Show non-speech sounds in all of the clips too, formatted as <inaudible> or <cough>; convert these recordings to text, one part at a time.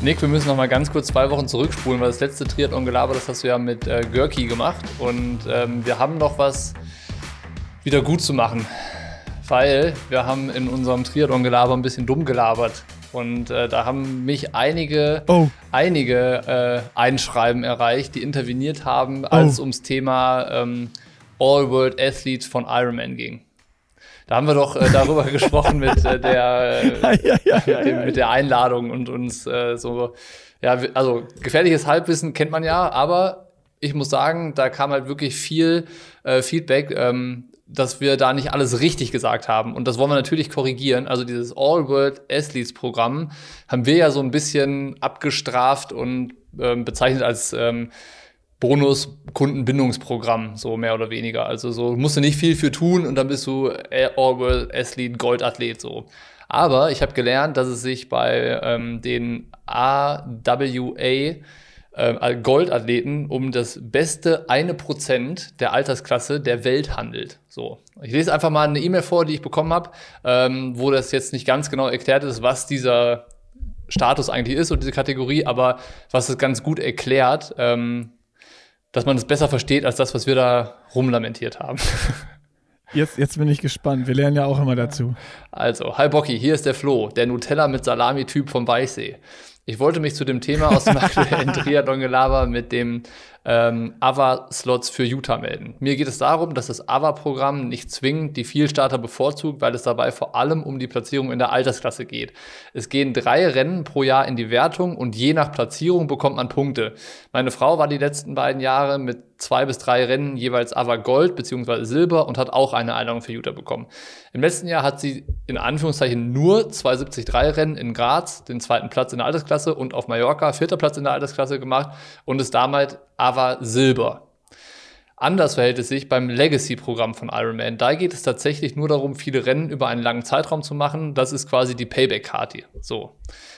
Nick, wir müssen noch mal ganz kurz zwei Wochen zurückspulen, weil das letzte Triathlon-Gelaber, das hast du ja mit äh, Görki gemacht. Und ähm, wir haben noch was wieder gut zu machen, weil wir haben in unserem Triathlon-Gelaber ein bisschen dumm gelabert. Und äh, da haben mich einige, Oh. einige äh, Einschreiben erreicht, die interveniert haben, als es ums Thema ähm, All-World Athletes von Ironman ging. Da haben wir doch äh, darüber <laughs> gesprochen mit äh, der <laughs> äh, ja, ja, ja, mit, dem, mit der Einladung und uns äh, so, ja, also gefährliches Halbwissen kennt man ja, aber ich muss sagen, da kam halt wirklich viel äh, Feedback, ähm, dass wir da nicht alles richtig gesagt haben. Und das wollen wir natürlich korrigieren. Also dieses All-World Athletes Programm haben wir ja so ein bisschen abgestraft und ähm, bezeichnet als ähm, Bonus-Kundenbindungsprogramm, so mehr oder weniger. Also so musst du nicht viel für tun und dann bist du äh, All-World Athlete, Goldathlet so. Aber ich habe gelernt, dass es sich bei ähm, den AWA äh, Goldathleten um das beste eine Prozent der Altersklasse der Welt handelt. So, ich lese einfach mal eine E-Mail vor, die ich bekommen habe, ähm, wo das jetzt nicht ganz genau erklärt ist, was dieser Status eigentlich ist und diese Kategorie, aber was es ganz gut erklärt, ähm, dass man es besser versteht als das, was wir da rumlamentiert haben. <laughs> Jetzt, jetzt bin ich gespannt. Wir lernen ja auch immer dazu. Also, hi Bocky, hier ist der Flo, der Nutella mit Salami-Typ vom Weichsee. Ich wollte mich zu dem Thema aus dem <laughs> aktuellen Triathlon-Gelaber mit dem ähm, AVA-Slots für Utah melden. Mir geht es darum, dass das AVA-Programm nicht zwingend die Vielstarter bevorzugt, weil es dabei vor allem um die Platzierung in der Altersklasse geht. Es gehen drei Rennen pro Jahr in die Wertung und je nach Platzierung bekommt man Punkte. Meine Frau war die letzten beiden Jahre mit zwei bis drei Rennen jeweils AVA Gold bzw. Silber und hat auch eine Einladung für Utah bekommen. Im letzten Jahr hat sie in Anführungszeichen nur 273 Rennen in Graz, den zweiten Platz in der Altersklasse und auf Mallorca vierter Platz in der Altersklasse gemacht und ist damit AVA Silber. Anders verhält es sich beim Legacy-Programm von Ironman. Da geht es tatsächlich nur darum, viele Rennen über einen langen Zeitraum zu machen. Das ist quasi die Payback-Karte. So.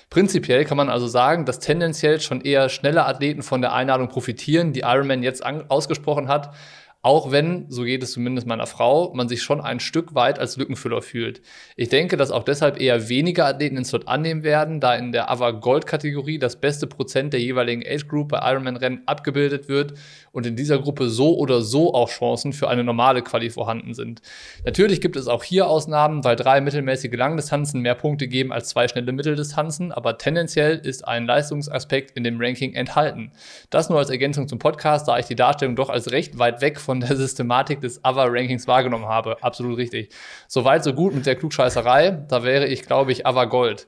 Prinzipiell kann man also sagen, dass tendenziell schon eher schnelle Athleten von der Einladung profitieren, die Ironman jetzt ausgesprochen hat. Auch wenn, so geht es zumindest meiner Frau, man sich schon ein Stück weit als Lückenfüller fühlt. Ich denke, dass auch deshalb eher weniger Athleten den Slot annehmen werden, da in der AVA Gold Kategorie das beste Prozent der jeweiligen Age Group bei Ironman Rennen abgebildet wird und in dieser Gruppe so oder so auch Chancen für eine normale Quali vorhanden sind. Natürlich gibt es auch hier Ausnahmen, weil drei mittelmäßige Langdistanzen mehr Punkte geben als zwei schnelle Mitteldistanzen, aber tendenziell ist ein Leistungsaspekt in dem Ranking enthalten. Das nur als Ergänzung zum Podcast, da ich die Darstellung doch als recht weit weg von der Systematik des AVA-Rankings wahrgenommen habe. Absolut richtig. Soweit, so gut mit der Klugscheißerei. Da wäre ich, glaube ich, AVA Gold.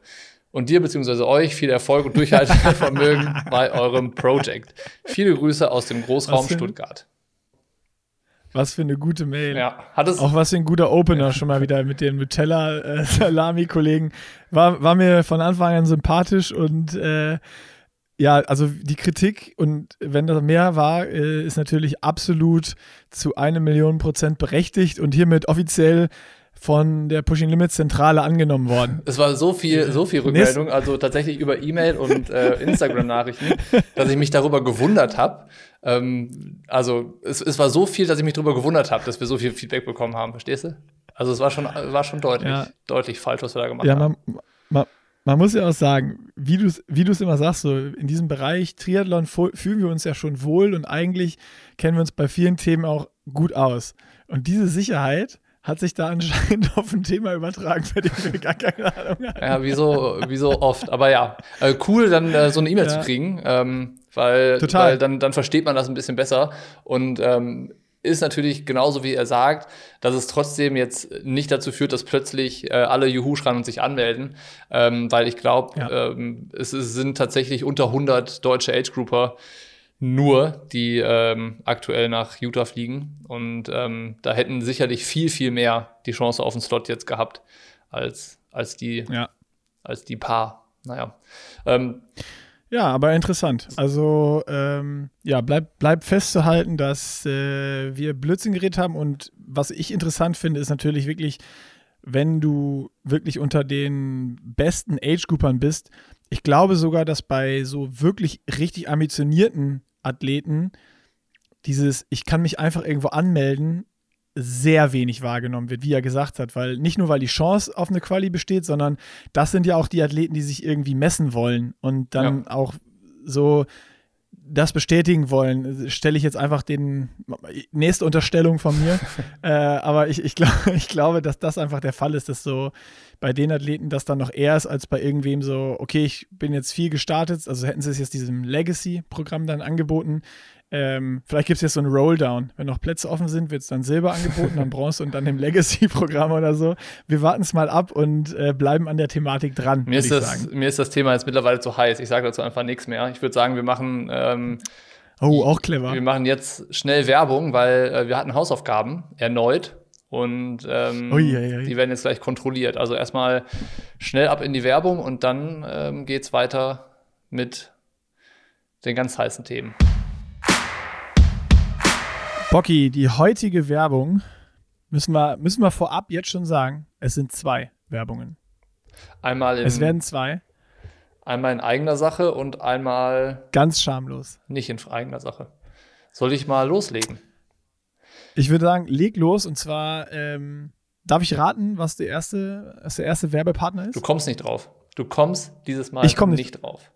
Und dir bzw. euch viel Erfolg und Durchhaltevermögen <laughs> bei eurem Projekt. Viele Grüße aus dem Großraum Was Stuttgart. Was für eine gute Mail. Ja, hat es Auch was für ein guter Opener schon mal wieder mit den Nutella-Salami-Kollegen. War, war mir von Anfang an sympathisch und äh, ja, also die Kritik und wenn das mehr war, äh, ist natürlich absolut zu eine Million Prozent berechtigt und hiermit offiziell von der Pushing Limits Zentrale angenommen worden. Es war so viel, so viel Rückmeldung, also tatsächlich über E-Mail und äh, Instagram-Nachrichten, <laughs> dass ich mich darüber gewundert habe. Ähm, also es, es war so viel, dass ich mich darüber gewundert habe, dass wir so viel Feedback bekommen haben, verstehst du? Also es war schon, war schon deutlich, Ja. deutlich falsch, was wir da gemacht Ja, haben. man, man, man muss ja auch sagen, wie du es wie du's immer sagst, so in diesem Bereich Triathlon fühlen wir uns ja schon wohl und eigentlich kennen wir uns bei vielen Themen auch gut aus. Und diese Sicherheit hat sich da anscheinend <laughs> auf ein Thema übertragen, bei dem wir gar keine Ahnung hatten. Ja, wie so, wie so oft. Aber ja, äh, cool, dann äh, so eine E-Mail Ja. zu kriegen, ähm, weil, Total. weil dann, dann versteht man das ein bisschen besser. Und ähm, ist natürlich genauso, wie er sagt, dass es trotzdem jetzt nicht dazu führt, dass plötzlich äh, alle Juhu schreien und sich anmelden, ähm, weil ich glaube, Ja. ähm, es ist, sind tatsächlich unter 100 deutsche Age-Grouper nur, die ähm, aktuell nach Utah fliegen. Und ähm, da hätten sicherlich viel, viel mehr die Chance auf den Slot jetzt gehabt, als, als die Ja. als die Paar. Naja. Ähm, Ja, aber interessant. Also, ähm, ja, bleibt bleib festzuhalten, dass äh, wir Blödsinn geredet haben. Und was ich interessant finde, ist natürlich wirklich, wenn du wirklich unter den besten Age-Groupern bist. Ich glaube sogar, dass bei so wirklich richtig ambitionierten Athleten dieses, ich kann mich einfach irgendwo anmelden, sehr wenig wahrgenommen wird, wie er gesagt hat, weil nicht nur, weil die Chance auf eine Quali besteht, sondern das sind ja auch die Athleten, die sich irgendwie messen wollen und dann ja. auch so das bestätigen wollen, stelle ich jetzt einfach den nächste Unterstellung von mir. <laughs> äh, aber ich, ich, glaub, <laughs> ich glaube, dass das einfach der Fall ist, dass so bei den Athleten das dann noch eher ist, als bei irgendwem so, okay, ich bin jetzt viel gestartet, also hätten sie es jetzt diesem Legacy-Programm dann angeboten, ähm, vielleicht gibt es jetzt so einen Rolldown. Wenn noch Plätze offen sind, wird es dann Silber angeboten, dann Bronze und dann im Legacy-Programm oder so. Wir warten es mal ab und äh, bleiben an der Thematik dran. Mir ist, das, mir ist das Thema jetzt mittlerweile zu heiß. Ich sage dazu einfach nichts mehr. Ich würde sagen, wir machen. Ähm, oh, auch clever. Wir machen jetzt schnell Werbung, weil äh, wir hatten Hausaufgaben erneut. Und ähm, ui, ui, ui. die werden jetzt gleich kontrolliert. Also erstmal schnell ab in die Werbung und dann ähm, geht es weiter mit den ganz heißen Themen. Bocky, die heutige Werbung müssen wir, müssen wir vorab jetzt schon sagen, es sind zwei Werbungen. Einmal in, Es werden zwei. Einmal in eigener Sache und einmal. Ganz schamlos. Nicht in eigener Sache. Soll ich mal loslegen? Ich würde sagen, leg los und zwar ähm, darf ich raten, was der erste, was der erste Werbepartner ist? Du kommst nicht drauf. Du kommst dieses Mal ich komm nicht. nicht drauf.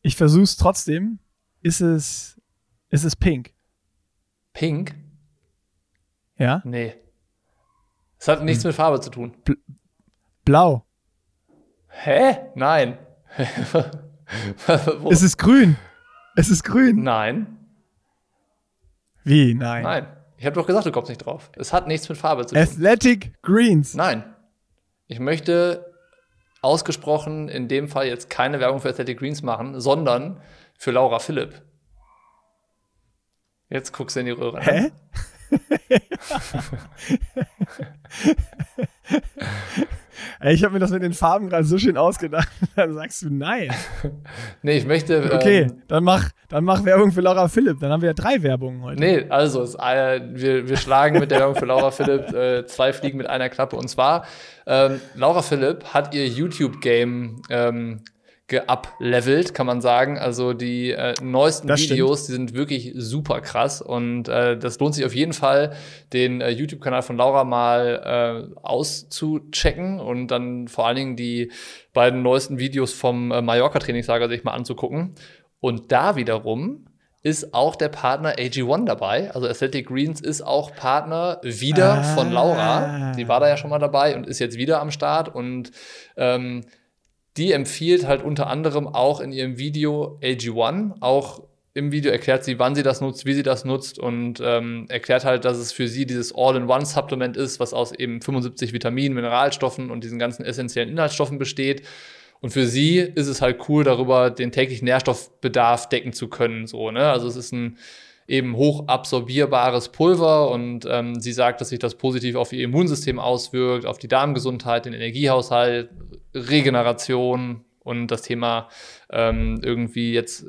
Ich versuche es trotzdem. Ist es, ist es Pink? Pink? Ja? Nee. Es hat nichts hm. mit Farbe zu tun. Blau. Hä? Nein. <laughs> es ist grün. Es ist grün. Nein. Wie? Nein. Nein. Ich habe doch gesagt, du kommst nicht drauf. Es hat nichts mit Farbe zu tun. Athletic Greens. Nein. Ich möchte ausgesprochen in dem Fall jetzt keine Werbung für Athletic Greens machen, sondern für Laura Philipp. Jetzt guckst du in die Röhre. Hä? <laughs> Ey, ich habe mir das mit den Farben gerade so schön ausgedacht. <laughs> Dann sagst du nein. nee, ich möchte. Okay, ähm, dann, mach, dann mach Werbung für Laura Philipp. Dann haben wir ja drei Werbungen heute. Nee, also es, äh, wir, wir schlagen mit der Werbung für Laura Philipp äh, zwei Fliegen mit einer Klappe. Und zwar, ähm, Laura Philipp hat ihr YouTube-Game ähm, geuplevelt, kann man sagen. Also die äh, neuesten das Videos, stimmt. die sind wirklich super krass und äh, das lohnt sich auf jeden Fall, den äh, YouTube-Kanal von Laura mal äh, auszuchecken und dann vor allen Dingen die beiden neuesten Videos vom äh, Mallorca-Trainingslager sich mal anzugucken. Und da wiederum ist auch der Partner AG1 dabei. Also Athletic Greens ist auch Partner wieder ah. von Laura. Die war da ja schon mal dabei und ist jetzt wieder am Start und ähm, die empfiehlt halt unter anderem auch in ihrem Video AG1, auch im Video erklärt sie, wann sie das nutzt, wie sie das nutzt und ähm, erklärt halt, dass es für sie dieses All-in-One-Supplement ist, was aus eben 75 Vitaminen, Mineralstoffen und diesen ganzen essentiellen Inhaltsstoffen besteht. Und für sie ist es halt cool, darüber den täglichen Nährstoffbedarf decken zu können. So, ne? Also es ist ein eben hoch absorbierbares Pulver und ähm, sie sagt, dass sich das positiv auf ihr Immunsystem auswirkt, auf die Darmgesundheit, den Energiehaushalt, Regeneration und das Thema ähm, irgendwie jetzt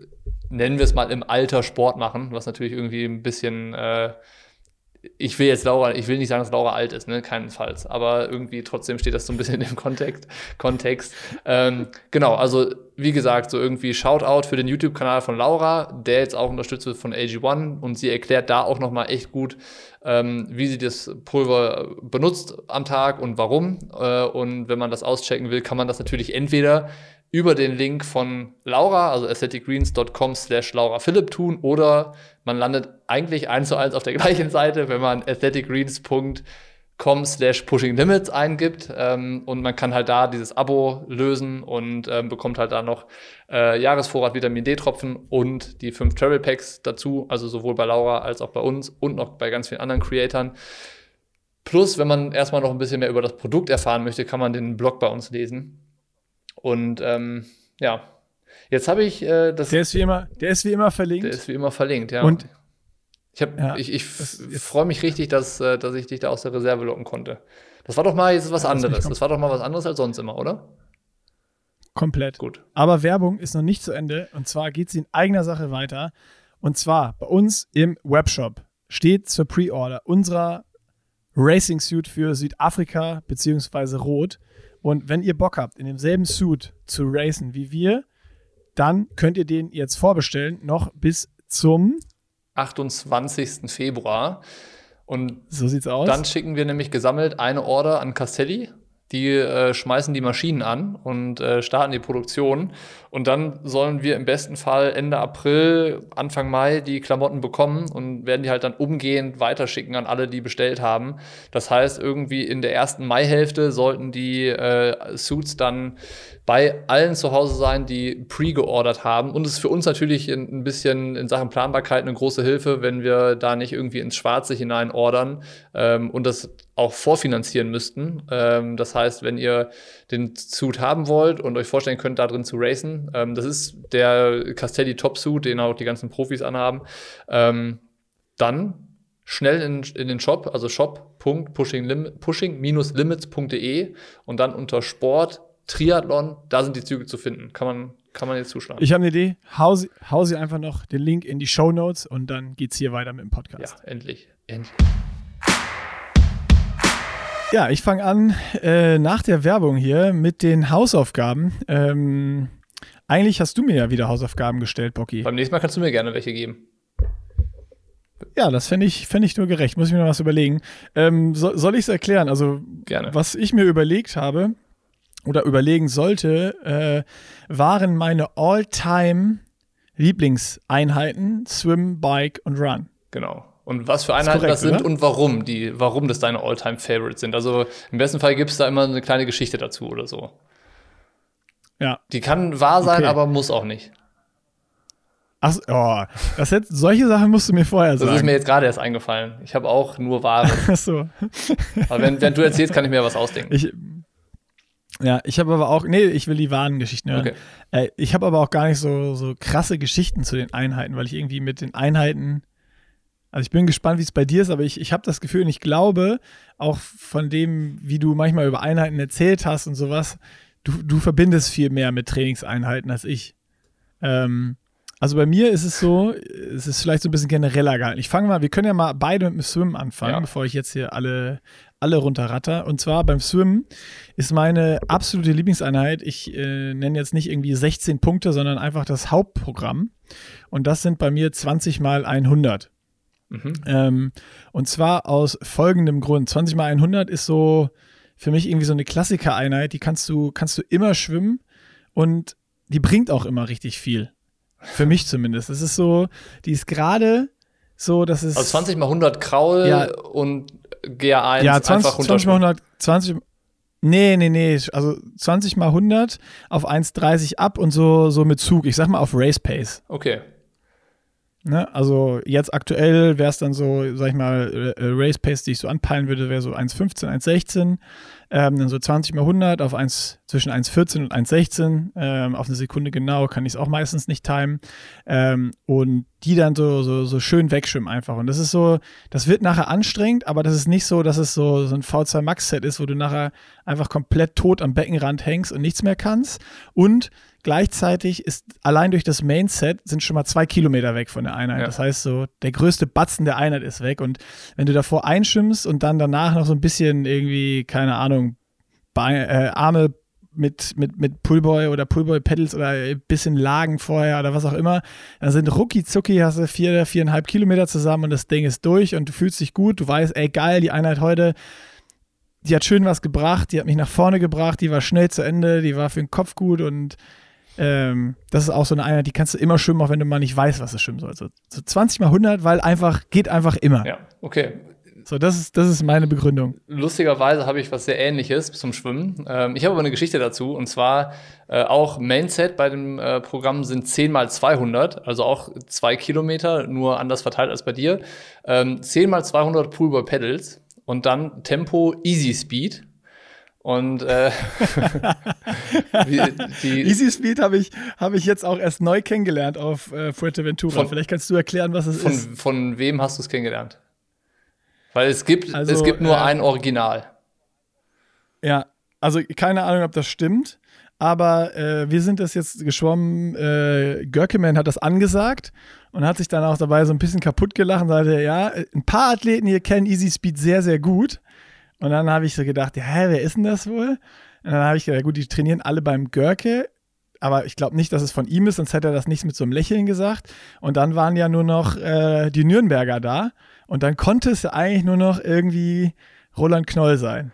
nennen wir es mal im Alter Sport machen, was natürlich irgendwie ein bisschen äh, ich will jetzt Laura, ich will nicht sagen, dass Laura alt ist, ne, keinenfalls, aber irgendwie trotzdem steht das so ein bisschen im Kontext. Kontext. Ähm, genau, also wie gesagt, so irgendwie Shoutout für den YouTube-Kanal von Laura, der jetzt auch unterstützt wird von AG1 und sie erklärt da auch nochmal echt gut, ähm, wie sie das Pulver benutzt am Tag und warum. Äh, und wenn man das auschecken will, kann man das natürlich entweder über den Link von Laura, also aestheticgreens.com slash Laura Philipp tun oder man landet eigentlich eins zu eins auf der <laughs> gleichen Seite, wenn man aestheticgreens.com slash pushing limits eingibt ähm, und man kann halt da dieses Abo lösen und ähm, bekommt halt da noch äh, Jahresvorrat Vitamin D-Tropfen und die fünf Travel Packs dazu, also sowohl bei Laura als auch bei uns und noch bei ganz vielen anderen Creatoren. Plus, wenn man erstmal noch ein bisschen mehr über das Produkt erfahren möchte, kann man den Blog bei uns lesen. Und ähm, ja, jetzt habe ich äh, das. Der ist wie immer, der ist wie immer verlinkt. Der ist wie immer verlinkt, ja. Und ich, ja, ich, ich freue mich richtig, dass, äh, dass ich dich da aus der Reserve locken konnte. Das war doch mal jetzt was anderes. Das war doch mal was anderes als sonst immer, oder? Komplett. Gut. Aber Werbung ist noch nicht zu Ende. Und zwar geht sie in eigener Sache weiter. Und zwar bei uns im Webshop steht zur Pre-Order unserer Racing Suit für Südafrika bzw. Rot und wenn ihr Bock habt, in demselben Suit zu racen wie wir, dann könnt ihr den jetzt vorbestellen, noch bis zum 28. Februar. Und so sieht's aus. Dann schicken wir nämlich gesammelt eine Order an Castelli die äh, schmeißen die Maschinen an und äh, starten die Produktion. Und dann sollen wir im besten Fall Ende April, Anfang Mai die Klamotten bekommen und werden die halt dann umgehend weiterschicken an alle, die bestellt haben. Das heißt, irgendwie in der ersten Maihälfte sollten die äh, Suits dann bei allen zu Hause sein, die pre-geordert haben. Und es ist für uns natürlich ein bisschen in Sachen Planbarkeit eine große Hilfe, wenn wir da nicht irgendwie ins Schwarze hinein ordern ähm, und das auch vorfinanzieren müssten. Ähm, das heißt, wenn ihr den Suit haben wollt und euch vorstellen könnt, da drin zu racen, ähm, das ist der Castelli Top Suit, den auch die ganzen Profis anhaben, ähm, dann schnell in, in den Shop, also shop.pushing-limits.de und dann unter Sport Triathlon, da sind die Züge zu finden. Kann man, kann man jetzt zuschlagen. Ich habe eine Idee. Hau sie, hau sie einfach noch den Link in die Show Notes und dann geht's hier weiter mit dem Podcast. Ja, endlich. Endlich. Ja, ich fange an äh, nach der Werbung hier mit den Hausaufgaben. Ähm, eigentlich hast du mir ja wieder Hausaufgaben gestellt, Bocky. Beim nächsten Mal kannst du mir gerne welche geben. Ja, das fände ich, fänd ich nur gerecht. Muss ich mir noch was überlegen. Ähm, so, soll ich es erklären? Also, gerne. was ich mir überlegt habe oder überlegen sollte, äh, waren meine All-Time Lieblingseinheiten Swim, Bike und Run. Genau und was für Einheiten korrekt, das sind oder? und warum die, warum das deine Alltime favorites sind. Also im besten Fall gibt es da immer eine kleine Geschichte dazu oder so. Ja. Die kann wahr sein, okay. aber muss auch nicht. Ach, oh, das jetzt, solche Sachen musst du mir vorher sagen. Das ist mir jetzt gerade erst eingefallen. Ich habe auch nur wahre. <laughs> Ach so. aber wenn, wenn du erzählst, kann ich mir was ausdenken. Ich, ja, ich habe aber auch, nee, ich will die wahren Geschichten hören. Okay. Äh, ich habe aber auch gar nicht so, so krasse Geschichten zu den Einheiten, weil ich irgendwie mit den Einheiten also ich bin gespannt, wie es bei dir ist, aber ich, ich habe das Gefühl und ich glaube, auch von dem, wie du manchmal über Einheiten erzählt hast und sowas, du, du verbindest viel mehr mit Trainingseinheiten als ich. Ähm, also bei mir ist es so, es ist vielleicht so ein bisschen genereller gehalten. Ich fange mal, wir können ja mal beide mit dem Swim anfangen, ja. bevor ich jetzt hier alle, alle runterratter. Und zwar beim Swim ist meine absolute Lieblingseinheit, ich äh, nenne jetzt nicht irgendwie 16 Punkte, sondern einfach das Hauptprogramm. Und das sind bei mir 20 mal 100. Mhm. Ähm, und zwar aus folgendem Grund. 20 mal 100 ist so für mich irgendwie so eine Klassikereinheit, die kannst du, kannst du immer schwimmen und die bringt auch immer richtig viel. Für mich zumindest. Es ist so, die ist gerade so, dass es. Also 20 mal 100 Kraul ja, und GA1 ja, 20, einfach 20 mal 100, 20, Nee, nee, nee. Also 20 mal 100 auf 1,30 ab und so, so mit Zug. Ich sag mal auf Race Pace. Okay. Ne? Also jetzt aktuell wäre es dann so, sag ich mal, äh, Race Pace, die ich so anpeilen würde, wäre so 1,15, 1,16. Ähm, dann so 20 mal 100 auf 1, zwischen 1,14 und 1,16. Ähm, auf eine Sekunde genau kann ich es auch meistens nicht timen. Ähm, und die dann so, so, so schön wegschwimmen einfach. Und das ist so, das wird nachher anstrengend, aber das ist nicht so, dass es so, so ein V2 Max Set ist, wo du nachher einfach komplett tot am Beckenrand hängst und nichts mehr kannst. Und Gleichzeitig ist allein durch das Main-Set sind schon mal zwei Kilometer weg von der Einheit. Ja. Das heißt so, der größte Batzen der Einheit ist weg. Und wenn du davor einschimmst und dann danach noch so ein bisschen irgendwie, keine Ahnung, Beine, äh, Arme mit, mit, mit Pullboy oder Pullboy-Pedals oder ein bisschen Lagen vorher oder was auch immer, dann sind rucki zucki, hast du vier, viereinhalb Kilometer zusammen und das Ding ist durch und du fühlst dich gut. Du weißt, ey, geil, die Einheit heute die hat schön was gebracht, die hat mich nach vorne gebracht, die war schnell zu Ende, die war für den Kopf gut und ähm, das ist auch so eine Einheit, die kannst du immer schwimmen, auch wenn du mal nicht weißt, was es schwimmen soll. So, so 20 mal 100, weil einfach, geht einfach immer. Ja, okay. So, das ist, das ist meine Begründung. Lustigerweise habe ich was sehr ähnliches zum Schwimmen. Ähm, ich habe aber eine Geschichte dazu und zwar äh, auch Mainset bei dem äh, Programm sind 10 mal 200, also auch zwei Kilometer, nur anders verteilt als bei dir. Ähm, 10 mal 200 Poolboy Pedals und dann Tempo Easy Speed. Und äh, <laughs> die, Easy Speed habe ich, hab ich jetzt auch erst neu kennengelernt auf äh, Fuerteventura. Von, Vielleicht kannst du erklären, was es von, ist. Von wem hast du es kennengelernt? Weil es gibt, also, es gibt nur äh, ein Original. Ja, also keine Ahnung, ob das stimmt. Aber äh, wir sind das jetzt geschwommen. Äh, Görkeman hat das angesagt und hat sich dann auch dabei so ein bisschen kaputt gelacht und sagte, ja, ein paar Athleten hier kennen Easy Speed sehr, sehr gut. Und dann habe ich so gedacht, ja, hä, wer ist denn das wohl? Und dann habe ich gedacht, gut, die trainieren alle beim Görke. aber ich glaube nicht, dass es von ihm ist, sonst hätte er das nicht mit so einem Lächeln gesagt. Und dann waren ja nur noch äh, die Nürnberger da. Und dann konnte es ja eigentlich nur noch irgendwie Roland Knoll sein.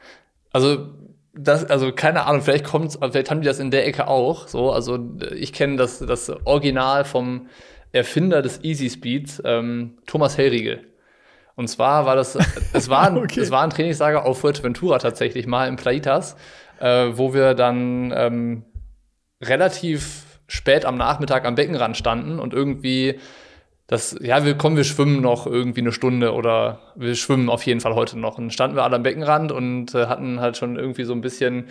Also, das, also keine Ahnung, vielleicht kommt vielleicht haben die das in der Ecke auch. So, also ich kenne das, das Original vom Erfinder des Easy Speeds, ähm, Thomas Hellriegel. Und zwar war das, es war, ein, <laughs> okay. es war ein Trainingslager auf Fuerteventura tatsächlich mal in Plaitas, äh, wo wir dann ähm, relativ spät am Nachmittag am Beckenrand standen und irgendwie das, ja, wir kommen, wir schwimmen noch irgendwie eine Stunde oder wir schwimmen auf jeden Fall heute noch. Und standen wir alle am Beckenrand und äh, hatten halt schon irgendwie so ein bisschen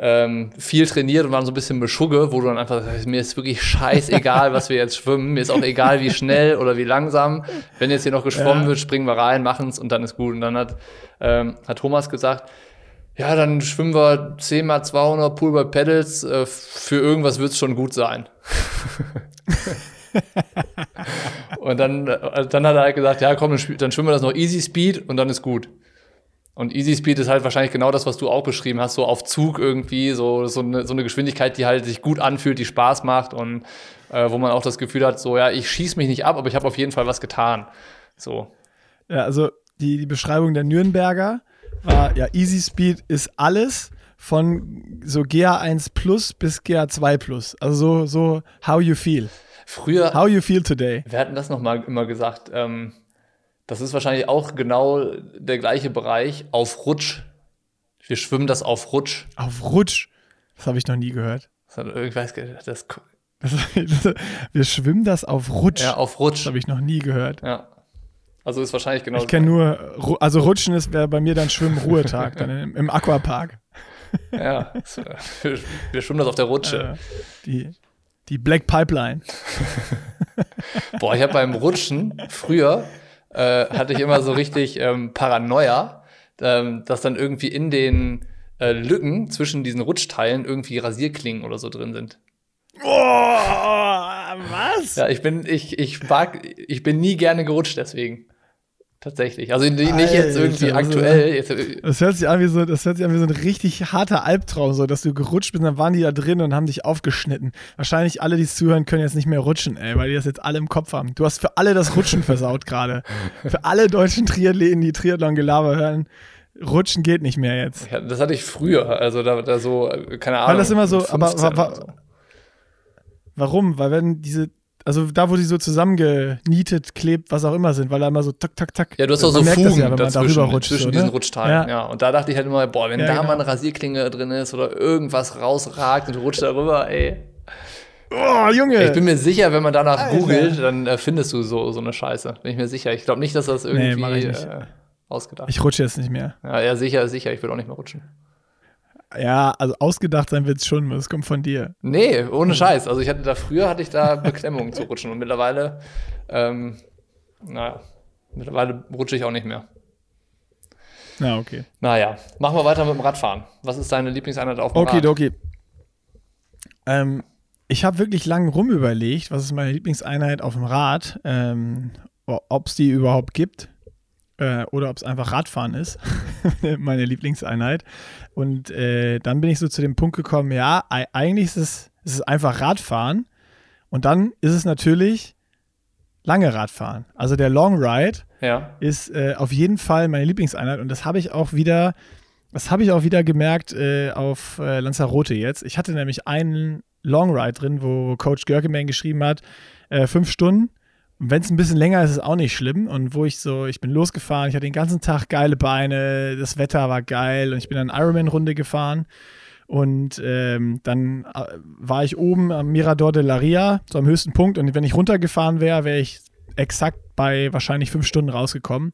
ähm, viel trainiert und waren so ein bisschen beschugge, wo du dann einfach sagst, mir ist wirklich scheißegal, was wir jetzt schwimmen. Mir ist auch egal, wie schnell oder wie langsam. Wenn jetzt hier noch geschwommen ja. wird, springen wir rein, machen es und dann ist gut. Und dann hat, ähm, hat Thomas gesagt, ja, dann schwimmen wir 10 mal 200 Pool by Pedals. Äh, für irgendwas wird es schon gut sein. <laughs> und dann, äh, dann hat er halt gesagt, ja, komm, dann schwimmen wir das noch Easy Speed und dann ist gut. Und Easy Speed ist halt wahrscheinlich genau das, was du auch beschrieben hast, so auf Zug irgendwie, so, so, eine, so eine Geschwindigkeit, die halt sich gut anfühlt, die Spaß macht und äh, wo man auch das Gefühl hat, so, ja, ich schieße mich nicht ab, aber ich habe auf jeden Fall was getan. So. Ja, also die, die Beschreibung der Nürnberger war, ja, Easy Speed ist alles von so GA1 Plus bis GA2 Plus. Also so, so how you feel. Früher. How you feel today. Wir hatten das nochmal immer gesagt. Ähm, das ist wahrscheinlich auch genau der gleiche Bereich auf Rutsch. Wir schwimmen das auf Rutsch. Auf Rutsch? Das habe ich noch nie gehört. Das, ich weiß das, das, wir schwimmen das auf Rutsch. Ja, auf Rutsch. Das habe ich noch nie gehört. Ja. Also ist wahrscheinlich genau. Ich kenne nur, also Rutschen ist wäre bei mir dann Schwimmruhetag, dann im, im Aquapark. <laughs> Ja, wir, wir, schwimmen das auf der Rutsche. Äh, die, die Black Pipeline. <laughs> Boah, ich habe beim Rutschen früher äh, hatte ich immer so richtig ähm, Paranoia, ähm, dass dann irgendwie in den äh, Lücken zwischen diesen Rutschteilen irgendwie Rasierklingen oder so drin sind. Oh, was? Ja, ich bin, ich, ich, mag, ich bin nie gerne gerutscht deswegen. Tatsächlich. Also nicht Alter, jetzt irgendwie aktuell. Jetzt, äh, das hört sich an wie so, das hört sich an wie so ein richtig harter Albtraum, so dass du gerutscht bist, dann waren die da drin und haben dich aufgeschnitten. Wahrscheinlich alle, die es zuhören, können jetzt nicht mehr rutschen, ey, weil die das jetzt alle im Kopf haben. Du hast für alle das Rutschen versaut gerade. <laughs> Für alle deutschen Triathleten, die Triathlon-Gelaber hören, Rutschen geht nicht mehr jetzt. Ja, das hatte ich früher, also da, da so, keine Ahnung. Weil das immer so, aber wa, wa, so. warum? Weil wenn diese also da, wo die so zusammengenietet, klebt, was auch immer sind, weil da immer so tak, tak, tak. Ja, du hast auch so Fugen ja, dazwischen, rutscht, zwischen so, diesen ne? Rutschteilen. Ja. ja. Und da dachte ich halt immer, boah, wenn ja, da genau. mal eine Rasierklinge drin ist oder irgendwas rausragt und du rutscht darüber, ey. Oh, Junge! Ich bin mir sicher, wenn man danach Alter. googelt, dann äh, findest du so, so eine Scheiße. Bin ich mir sicher. Ich glaube nicht, dass das irgendwie nee, äh, ausgedacht ist. Ich rutsche jetzt nicht mehr. Ja, ja, sicher, sicher. Ich will auch nicht mehr rutschen. Ja, also ausgedacht sein wird es schon, das kommt von dir. Nee, ohne Scheiß. Also ich hatte da früher hatte ich da Beklemmungen zu rutschen und mittlerweile, ähm, naja, mittlerweile rutsche ich auch nicht mehr. Na, okay. Naja, machen wir weiter mit dem Radfahren. Was ist deine Lieblingseinheit auf dem okay, Rad? Okay, okay. Ähm, ich habe wirklich lange rumüberlegt, was ist meine Lieblingseinheit auf dem Rad, ähm, ob es die überhaupt gibt äh, oder ob es einfach Radfahren ist, <laughs> meine Lieblingseinheit. Und äh, dann bin ich so zu dem Punkt gekommen, ja, eigentlich ist es, ist es einfach Radfahren. Und dann ist es natürlich lange Radfahren. Also der Long Ride ja. ist äh, auf jeden Fall meine Lieblingseinheit. Und das habe ich auch wieder, das habe ich auch wieder gemerkt äh, auf äh, Lanzarote jetzt. Ich hatte nämlich einen Long Ride drin, wo Coach Görkeman geschrieben hat, fünf Stunden wenn es ein bisschen länger ist, ist es auch nicht schlimm. Und wo ich so, ich bin losgefahren, ich hatte den ganzen Tag geile Beine, das Wetter war geil und ich bin dann Ironman-Runde gefahren. Und ähm, dann äh, war ich oben am Mirador de la Ria, so am höchsten Punkt. Und wenn ich runtergefahren wäre, wäre ich exakt bei wahrscheinlich fünf Stunden rausgekommen.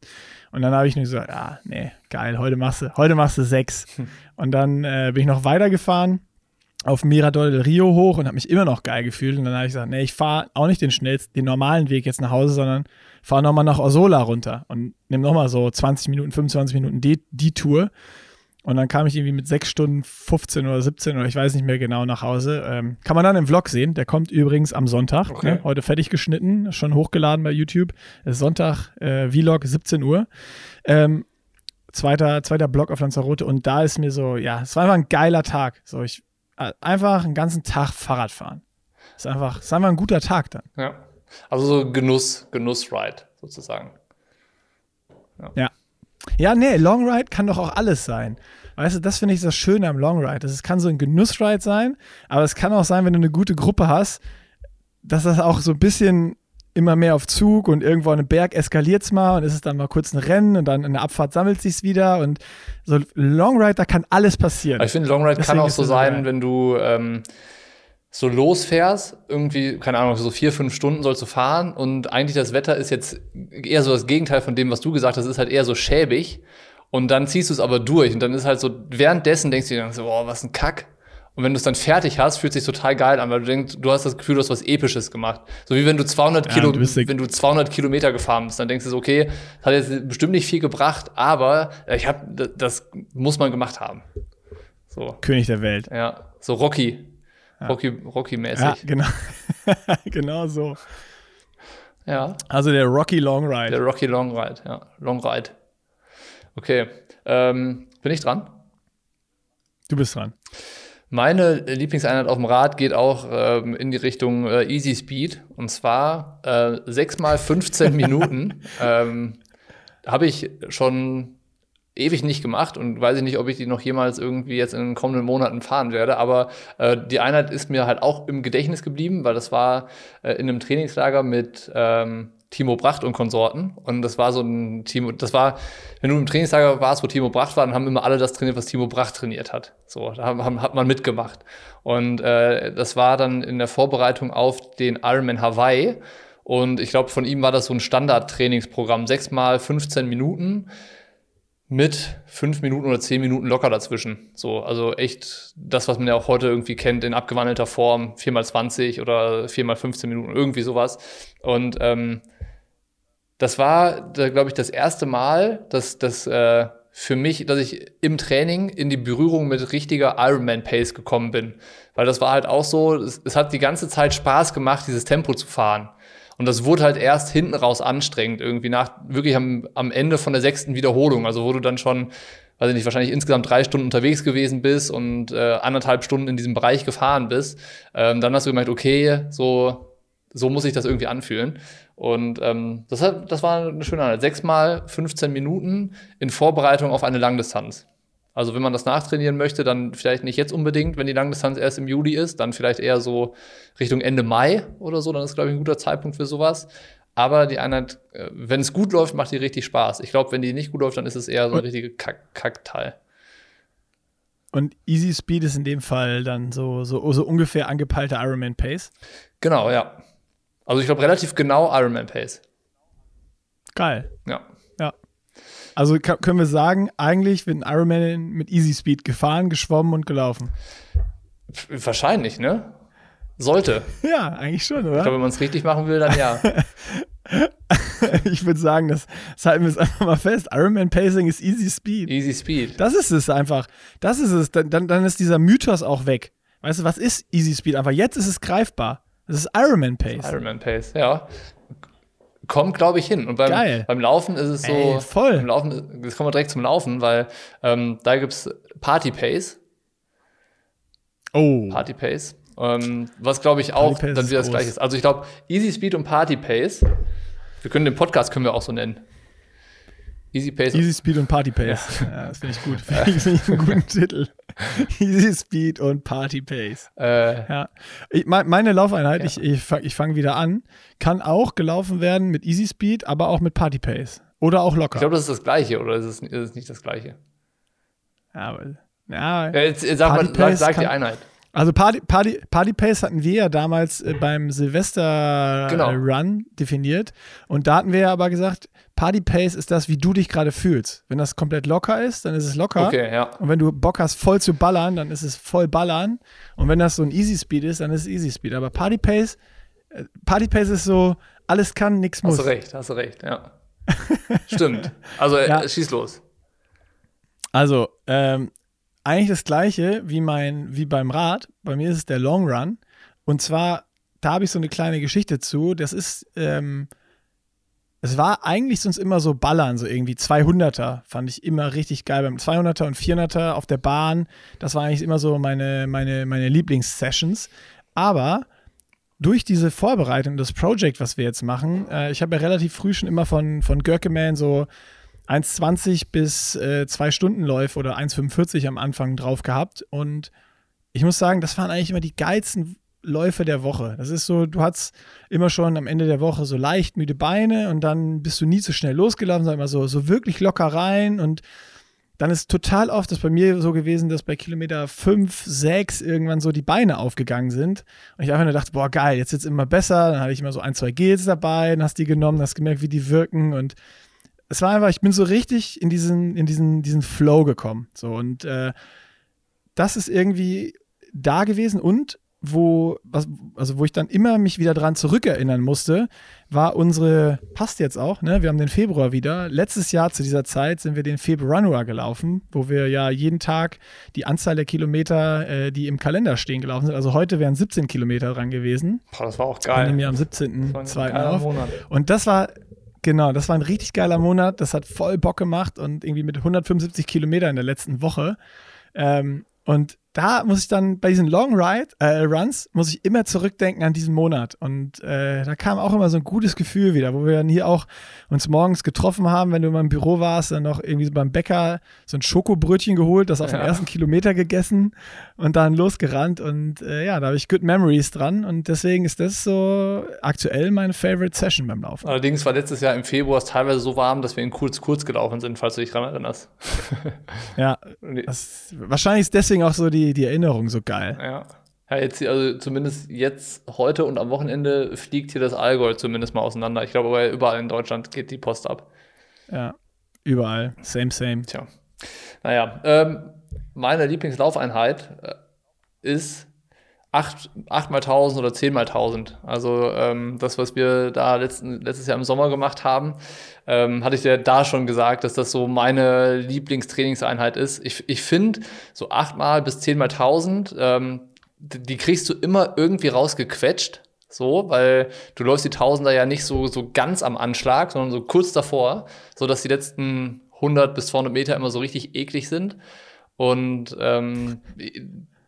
Und dann habe ich nur gesagt, ja, nee, geil, heute machst du, heute machst du sechs. Hm. Und dann äh, bin ich noch weitergefahren auf Mirador del Rio hoch und habe mich immer noch geil gefühlt. Und dann habe ich gesagt, nee, ich fahre auch nicht den schnellsten, den normalen Weg jetzt nach Hause, sondern fahre nochmal nach Osola runter und nehme nochmal so 20 Minuten, 25 Minuten die, die Tour. Und dann kam ich irgendwie mit 6 Stunden 15 oder 17 oder ich weiß nicht mehr genau nach Hause. Ähm, kann man dann im Vlog sehen. Der kommt übrigens am Sonntag. Okay. Ne? Heute fertig geschnitten, schon hochgeladen bei YouTube. Sonntag, äh, Vlog, 17 Uhr. Ähm, zweiter, zweiter Blog auf Lanzarote. Und da ist mir so, ja, es war einfach ein geiler Tag. So, ich einfach einen ganzen Tag Fahrrad fahren. Ist einfach, ist einfach ein guter Tag dann. Ja. Also so Genuss, Genuss-Ride sozusagen. Ja. ja. Ja, nee, Long Ride kann doch auch alles sein. Weißt du, das finde ich das Schöne am Long Ride. Es kann so ein Genussride sein, aber es kann auch sein, wenn du eine gute Gruppe hast, dass das auch so ein bisschen immer mehr auf Zug und irgendwo an einem Berg eskaliert es mal und ist es dann mal kurz ein Rennen und dann in der Abfahrt sammelt sich wieder und so Long Ride, da kann alles passieren. ich finde, Long Ride Deswegen kann auch so sein, geil. wenn du ähm, so losfährst, irgendwie, keine Ahnung, so vier, fünf Stunden sollst du fahren und eigentlich das Wetter ist jetzt eher so das Gegenteil von dem, was du gesagt hast, ist halt eher so schäbig und dann ziehst du es aber durch und dann ist halt so, währenddessen denkst du dir dann so, boah, was ein Kack. Und wenn du es dann fertig hast, fühlt es sich total geil an, weil du denkst, du hast das Gefühl, du hast was Episches gemacht. So wie wenn du 200 Kilo, du wenn du 200 Kilometer gefahren bist, dann denkst du so, okay, das hat jetzt bestimmt nicht viel gebracht, aber äh, ich habe, das muss man gemacht haben. So. König der Welt. Ja, so Rocky. Ja. Rocky, Rocky-mäßig. Ja, genau. <laughs> genau so. Ja. Also der Rocky Long Ride. Der Rocky Long Ride, ja. Long Ride. Okay. Ähm, bin ich dran? Du bist dran. Meine Lieblingseinheit auf dem Rad geht auch ähm, in die Richtung äh, Easy Speed. Und zwar äh, 6 mal 15 Minuten. ähm, Habe ich schon ewig nicht gemacht und weiß ich nicht, ob ich die noch jemals irgendwie jetzt in den kommenden Monaten fahren werde. Aber äh, die Einheit ist mir halt auch im Gedächtnis geblieben, weil das war äh, in einem Trainingslager mit ähm, Timo Bracht und Konsorten. Und das war so ein Timo, das war, wenn du im Trainingslager warst, wo Timo Bracht war, dann haben immer alle das trainiert, was Timo Bracht trainiert hat. So, da haben, hat man mitgemacht. Und äh, das war dann in der Vorbereitung auf den Ironman Hawaii. Und ich glaube, von ihm war das so ein Standard-Trainingsprogramm. Sechs mal 15 Minuten mit fünf Minuten oder zehn Minuten locker dazwischen. So, also echt das, was man ja auch heute irgendwie kennt, in abgewandelter Form, vier mal 20 oder vier mal 15 Minuten, irgendwie sowas. Und ähm, das war, glaube ich, das erste Mal, dass das äh, für mich, dass ich im Training in die Berührung mit richtiger Ironman-Pace gekommen bin. Weil das war halt auch so, es, es, hat die ganze Zeit Spaß gemacht, dieses Tempo zu fahren. Und das wurde halt erst hinten raus anstrengend, irgendwie nach, wirklich am, am Ende von der sechsten Wiederholung. Also wo du dann schon, weiß ich nicht, wahrscheinlich insgesamt drei Stunden unterwegs gewesen bist und äh, anderthalb Stunden in diesem Bereich gefahren bist. Ähm, dann hast du gemerkt, okay, so, so muss sich das irgendwie anfühlen. Und ähm, das, hat, das war eine schöne Einheit. Sechsmal 15 Minuten in Vorbereitung auf eine Langdistanz. Also wenn man das nachtrainieren möchte, dann vielleicht nicht jetzt unbedingt, wenn die Langdistanz erst im Juli ist, dann vielleicht eher so Richtung Ende Mai oder so, dann ist, glaube ich, ein guter Zeitpunkt für sowas. Aber die Einheit, äh, wenn es gut läuft, macht die richtig Spaß. Ich glaube, wenn die nicht gut läuft, dann ist es eher so ein richtiger Kack Kackteil. Und Easy Speed ist in dem Fall dann so, so, so ungefähr angepeilte Ironman Pace? Genau, ja. Also ich glaube relativ genau Ironman Pace. Geil. Ja. Ja. Also können wir sagen, eigentlich wird ein Ironman mit Easy Speed gefahren, geschwommen und gelaufen. Wahrscheinlich, ne? Sollte. <laughs> Ja, eigentlich schon, oder? Ich glaube, wenn man es richtig machen will, dann ja. <laughs> ich würde sagen, das, das halten wir jetzt einfach mal fest. Ironman Pacing ist Easy Speed. Easy Speed. Das ist es einfach. Das ist es. Dann, dann ist dieser Mythos auch weg. Weißt du, was ist Easy Speed? Einfach jetzt ist es greifbar. Das ist Ironman Pace. Ironman Pace, ja. Kommt, glaube ich, hin. Und beim, Geil. beim Laufen ist es so. Ey, voll. Beim Laufen, jetzt kommen wir direkt zum Laufen, weil ähm, da gibt es Party Pace. Oh. Party Pace. Ähm, was, glaube ich, auch dann wieder das gleiche ist. Also, ich glaube, Easy Speed und Party Pace. Wir können den Podcast können wir auch so nennen. Easy Pace. Easy Speed und Party Pace. Ja, ja das finde ich gut. <laughs> Finde ich, find ich einen guten <laughs> Titel. Easy Speed und Party Pace. Äh, ja. Ich, meine Laufeinheit, ja. ich, ich fange fang wieder an, kann auch gelaufen werden mit Easy Speed, aber auch mit Party Pace. Oder auch locker. Ich glaube, das ist das Gleiche, oder ist es, ist es nicht das Gleiche? Ja, aber. Ja, jetzt, jetzt sag, mal, sag, sag die Einheit. Also Party, Party, Party Pace hatten wir ja damals äh, beim Silvester genau. Run definiert. Und da hatten wir ja aber gesagt, Party Pace ist das, wie du dich gerade fühlst. Wenn das komplett locker ist, dann ist es locker. Okay, ja. Und wenn du Bock hast, voll zu ballern, dann ist es voll ballern. Und wenn das so ein Easy Speed ist, dann ist es Easy Speed. Aber Party Pace, äh, Party Pace ist so, alles kann, nichts muss. Hast du recht, hast du recht, ja. Stimmt. Also äh, ja. schieß los. Also, ähm, eigentlich das gleiche wie, mein, wie beim Rad. Bei mir ist es der Long Run. Und zwar, da habe ich so eine kleine Geschichte zu. Das ist, ähm, es war eigentlich sonst immer so Ballern, so irgendwie 200er fand ich immer richtig geil. Beim 200er und 400er auf der Bahn, das war eigentlich immer so meine, meine, meine Lieblingssessions. Aber durch diese Vorbereitung, das Project, was wir jetzt machen, äh, ich habe ja relativ früh schon immer von, von Görkeman so 1,20 bis äh, 2 Stunden Läufe oder 1,45 am Anfang drauf gehabt. Und ich muss sagen, das waren eigentlich immer die geilsten Läufe der Woche. Das ist so, du hast immer schon am Ende der Woche so leicht müde Beine und dann bist du nie zu schnell losgelaufen, sondern immer so, so wirklich locker rein und dann ist total oft das bei mir so gewesen, dass bei Kilometer 5, 6 irgendwann so die Beine aufgegangen sind. Und ich einfach nur dachte, boah, geil, jetzt wird's immer besser. Dann hatte ich immer so ein, zwei Gels dabei, dann hast die genommen, hast gemerkt, wie die wirken. Und es war einfach, ich bin so richtig in diesen, in diesen, diesen Flow gekommen. So, und äh, das ist irgendwie da gewesen. Und wo, was, also wo ich dann immer mich wieder dran zurückerinnern musste, war unsere, passt jetzt auch, ne? Wir haben den Februar wieder. Letztes Jahr zu dieser Zeit sind wir den Februar gelaufen, wo wir ja jeden Tag die Anzahl der Kilometer, äh, die im Kalender stehen, gelaufen sind. Also heute wären 17 Kilometer dran gewesen. Boah, das war auch geil. Wir nehmen ja am 17.2. auf. Monat. Und das war, genau, das war ein richtig geiler Monat. Das hat voll Bock gemacht und irgendwie mit 175 Kilometer in der letzten Woche. Ähm, und da muss ich dann bei diesen Long Ride äh, Runs muss ich immer zurückdenken an diesen Monat und äh, da kam auch immer so ein gutes Gefühl wieder, wo wir dann hier auch uns morgens getroffen haben, wenn du mal im Büro warst, dann noch irgendwie so beim Bäcker so ein Schokobrötchen geholt, das auf ja. den ersten Kilometer gegessen und dann losgerannt und äh, ja, da habe ich good Memories dran und deswegen ist das so aktuell meine Favorite Session beim Laufen. Allerdings war letztes Jahr im Februar es teilweise so warm, dass wir in kurz kurz gelaufen sind, falls du dich daran erinnerst. ja, <laughs> das, wahrscheinlich ist deswegen auch so die die, Erinnerung so geil. Ja. Ja, jetzt, also zumindest jetzt, heute und am Wochenende fliegt hier das Allgäu zumindest mal auseinander. Ich glaube aber überall in Deutschland geht die Post ab. Ja, überall. Same, same. Tja. Naja, ähm, meine Lieblingslaufeinheit äh, ist 8, 8 mal 1000 oder 10 mal 1000. Also ähm, das, was wir da letzten, letztes Jahr im Sommer gemacht haben, ähm, hatte ich dir da schon gesagt, dass das so meine Lieblingstrainingseinheit ist. Ich, ich finde, so 8 mal bis 10 mal 1000, ähm, die kriegst du immer irgendwie rausgequetscht. So, weil du läufst die Tausender ja nicht so, so ganz am Anschlag, sondern so kurz davor, so dass die letzten 100 bis 200 Meter immer so richtig eklig sind. Und ähm,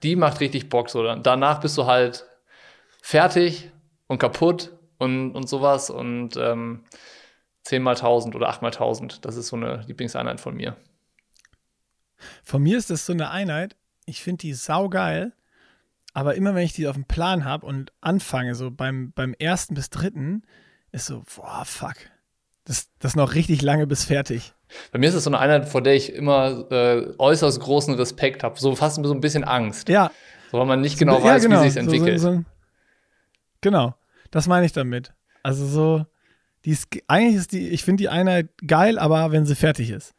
die macht richtig Bock. So. Danach bist du halt fertig und kaputt und, und sowas. Und ähm, 10 mal 1000 oder 8 mal 1000, das ist so eine Lieblingseinheit von mir. Von mir ist das so eine Einheit, ich finde die saugeil, aber immer wenn ich die auf dem Plan habe und anfange, so beim, beim ersten bis dritten, ist so, boah, fuck. Das, das ist noch richtig lange bis fertig. Bei mir ist es so eine Einheit, vor der ich immer äh, äußerst großen Respekt habe, so fast so ein bisschen Angst. Ja. So, weil man nicht genau weiß, ja, genau. wie sich entwickelt. So, so, so, genau, das meine ich damit. Also so, die ist, eigentlich ist die, ich finde die Einheit geil, aber wenn sie fertig ist.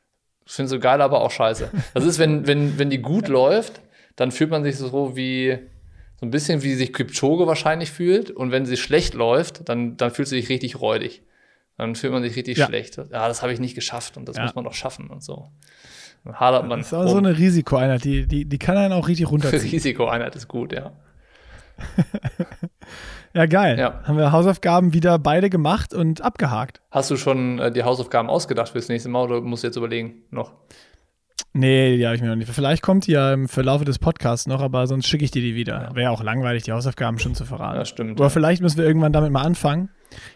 Ich finde sie geil, aber auch scheiße. Das ist, wenn, wenn, wenn die gut läuft, dann fühlt man sich so wie, so ein bisschen wie sich Kipchoge wahrscheinlich fühlt. Und wenn sie schlecht läuft, dann, dann fühlt sie sich richtig räudig. Dann fühlt man sich richtig ja. schlecht. Ja, das habe ich nicht geschafft und das ja. muss man doch schaffen und so. Dann hadert man. Das ist auch so eine Risikoeinheit, die, die, die kann einen auch richtig <laughs> runterziehen. Risikoeinheit ist gut, ja. <laughs> ja, geil. Ja. Haben wir Hausaufgaben wieder beide gemacht und abgehakt. Hast du schon äh, die Hausaufgaben ausgedacht fürs nächste Mal oder musst du jetzt überlegen noch? Nee, die habe ich mir noch nicht. Vielleicht kommt die ja im Verlauf des Podcasts noch, aber sonst schicke ich dir die wieder. Ja. Wäre ja auch langweilig, die Hausaufgaben schon zu verraten. Ja, stimmt. Aber ja. vielleicht müssen wir irgendwann damit mal anfangen,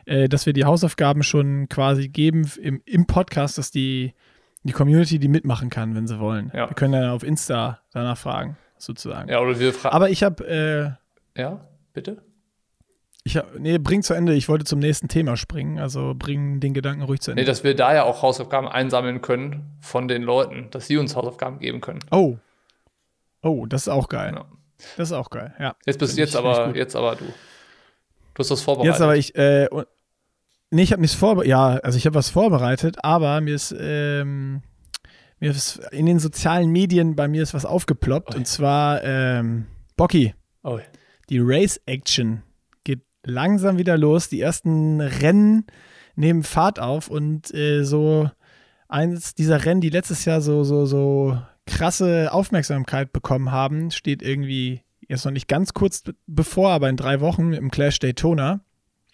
äh, dass wir die Hausaufgaben schon quasi geben im, im Podcast, dass die, die Community die mitmachen kann, wenn sie wollen. Ja. Wir können dann auf Insta danach fragen, sozusagen. Ja, oder wir fragen. Aber ich habe. Äh, ja, bitte? Ich hab, nee, bring zu Ende. Ich wollte zum nächsten Thema springen. Also bring den Gedanken ruhig zu Ende. Nee, dass wir da ja auch Hausaufgaben einsammeln können von den Leuten, dass sie uns Hausaufgaben geben können. Oh. Oh, das ist auch geil. Ja. Das ist auch geil, ja. Jetzt bist jetzt aber, jetzt aber du. Du hast was vorbereitet. Jetzt aber ich, äh, nee, ich habe nichts vorbereitet. Ja, also ich habe was vorbereitet, aber mir ist, ähm, mir ist in den sozialen Medien bei mir ist was aufgeploppt. Oh. Und zwar, ähm, Bocky. Oh. Die Race Action langsam wieder los. Die ersten Rennen nehmen Fahrt auf und äh, so eines dieser Rennen, die letztes Jahr so, so, so krasse Aufmerksamkeit bekommen haben, steht irgendwie jetzt noch nicht ganz kurz bevor, aber in drei Wochen im Clash Daytona.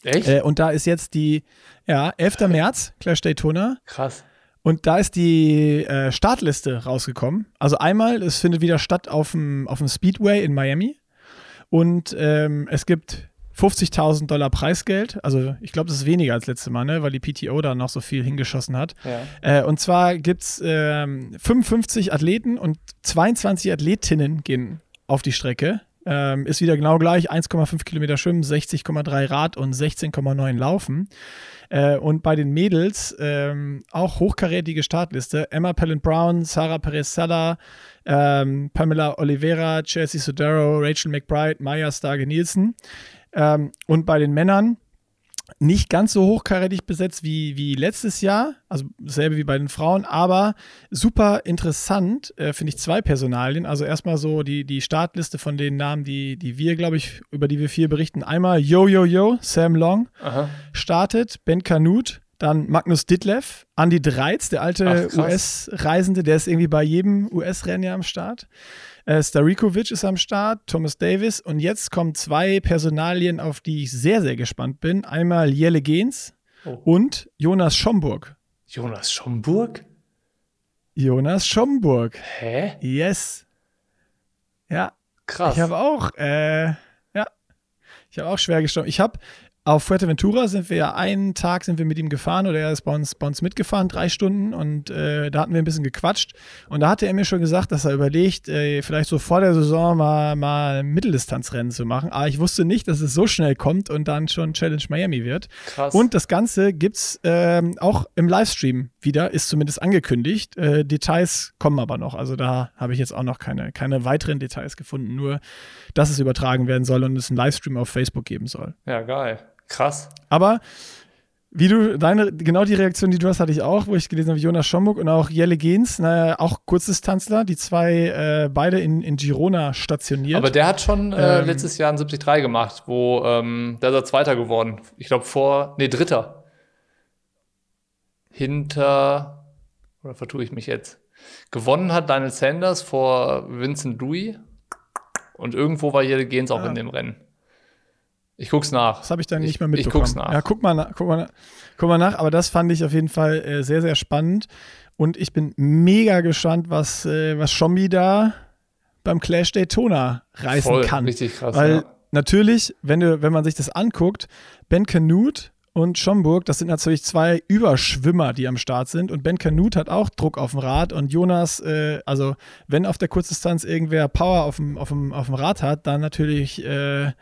Echt? Äh, und da ist jetzt die, ja, 11. März, Clash Daytona. Krass. Und da ist die äh, Startliste rausgekommen. Also einmal, es findet wieder statt auf dem, auf dem Speedway in Miami. Und ähm, es gibt 50.000 Dollar Preisgeld. Also ich glaube, das ist weniger als letzte Mal, ne? weil die PTO da noch so viel hingeschossen hat. Ja. Äh, und zwar gibt es ähm, 55 Athleten und 22 Athletinnen gehen auf die Strecke. Ähm, ist wieder genau gleich, 1,5 Kilometer Schwimmen, 60,3 Rad und 16,9 Laufen. Äh, und bei den Mädels ähm, auch hochkarätige Startliste. Emma Pellant Brown, Sarah Perez Sala, ähm, Pamela Oliveira, Chelsea Sodaro, Rachel McBride, Maya Starge Nielsen. Ähm, und bei den Männern nicht ganz so hochkarätig besetzt wie, wie letztes Jahr, also dasselbe wie bei den Frauen, aber super interessant, äh, finde ich, zwei Personalien. Also erstmal so die, die Startliste von den Namen, die, die wir, glaube ich, über die wir viel berichten. Einmal Yo Yo Yo, Sam Long Aha. startet, Ben Kanut, dann Magnus Ditlev, Andy Dreiz, der alte. US-Reisende, der ist irgendwie bei jedem US-Rennen ja am Start. Äh, Starikovic ist am Start, Thomas Davis und jetzt kommen zwei Personalien, auf die ich sehr, sehr gespannt bin. Einmal Jelle Gens Oh. und Jonas Schomburg. Jonas Schomburg? Jonas Schomburg. Hä? Yes. Ja, Krass. ich habe auch, äh, ja, ich habe auch schwer gestorben. Ich habe auf Fuerteventura sind wir ja einen Tag sind wir mit ihm gefahren oder er ist bei uns, bei uns mitgefahren, drei Stunden und äh, da hatten wir ein bisschen gequatscht und da hatte er mir schon gesagt, dass er überlegt, äh, vielleicht so vor der Saison mal, mal ein Mitteldistanzrennen zu machen, aber ich wusste nicht, dass es so schnell kommt und dann schon Challenge Miami wird. Krass. Und das Ganze gibt's ähm, auch im Livestream wieder, ist zumindest angekündigt. Äh, Details kommen aber noch. Also da habe ich jetzt auch noch keine, keine weiteren Details gefunden, nur dass es übertragen werden soll und es einen Livestream auf Facebook geben soll. ja, geil. Krass. Aber wie du, deine, genau die Reaktion, die du hast, hatte ich auch, wo ich gelesen habe, Jonas Schomburg und auch Jelle Gens, naja, auch Kurzdistanzler, die zwei äh, beide in, in Girona stationiert. Aber der hat schon äh, Ähm, letztes Jahr ein 73 gemacht, wo ähm, da ist er Zweiter geworden. Ich glaube vor, nee, Dritter. Hinter, oder vertue ich mich jetzt? Gewonnen hat Daniel Sanders vor Vincent Louis und irgendwo war Jelle Gens auch Ah. in dem Rennen. Ich guck's nach. Das habe ich dann Ich- nicht mehr ich mitbekommen. guck's nach. Ja, guck mal, nach, guck, mal, nach- guck mal nach. Aber das fand ich auf jeden Fall äh, sehr, sehr spannend. Und ich bin mega gespannt, was, äh, was Schombi da beim Clash Daytona reißen Voll, kann. richtig krass. Weil ja. natürlich, wenn, du, wenn man sich das anguckt, Ben Canute und Schomburg, das sind natürlich zwei Überschwimmer, die am Start sind. Und Ben Canute hat auch Druck auf dem Rad. Und Jonas, äh, also wenn auf der Kurzdistanz irgendwer Power auf dem, auf dem, auf dem Rad hat, dann natürlich äh,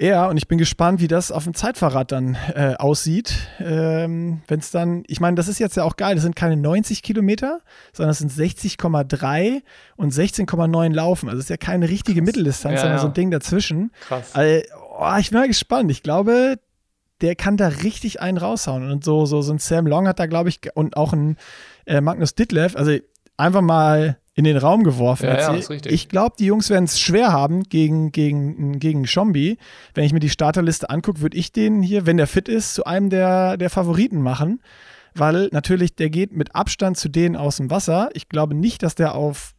er. Und ich bin gespannt, wie das auf dem Zeitfahrrad dann äh, aussieht. Ähm, wenn es dann, ich meine, das ist jetzt ja auch geil, das sind keine 90 Kilometer, sondern es sind 60,3 und 16,9 Laufen. Also es ist ja keine richtige Mitteldistanz, Ja, sondern ja. so ein Ding dazwischen. Krass. Also, oh, ich bin mal gespannt. Ich glaube, der kann da richtig einen raushauen. Und so, so, so ein Sam Long hat da, glaube ich, und auch ein äh, Magnus Ditlev, also einfach mal in den Raum geworfen. Ja, ja. Ich glaube, die Jungs werden es schwer haben gegen, gegen, gegen Schombi. Wenn ich mir die Starterliste angucke, würde ich den hier, wenn der fit ist, zu einem der, der Favoriten machen. Weil natürlich, der geht mit Abstand zu denen aus dem Wasser. Ich glaube nicht, dass der auf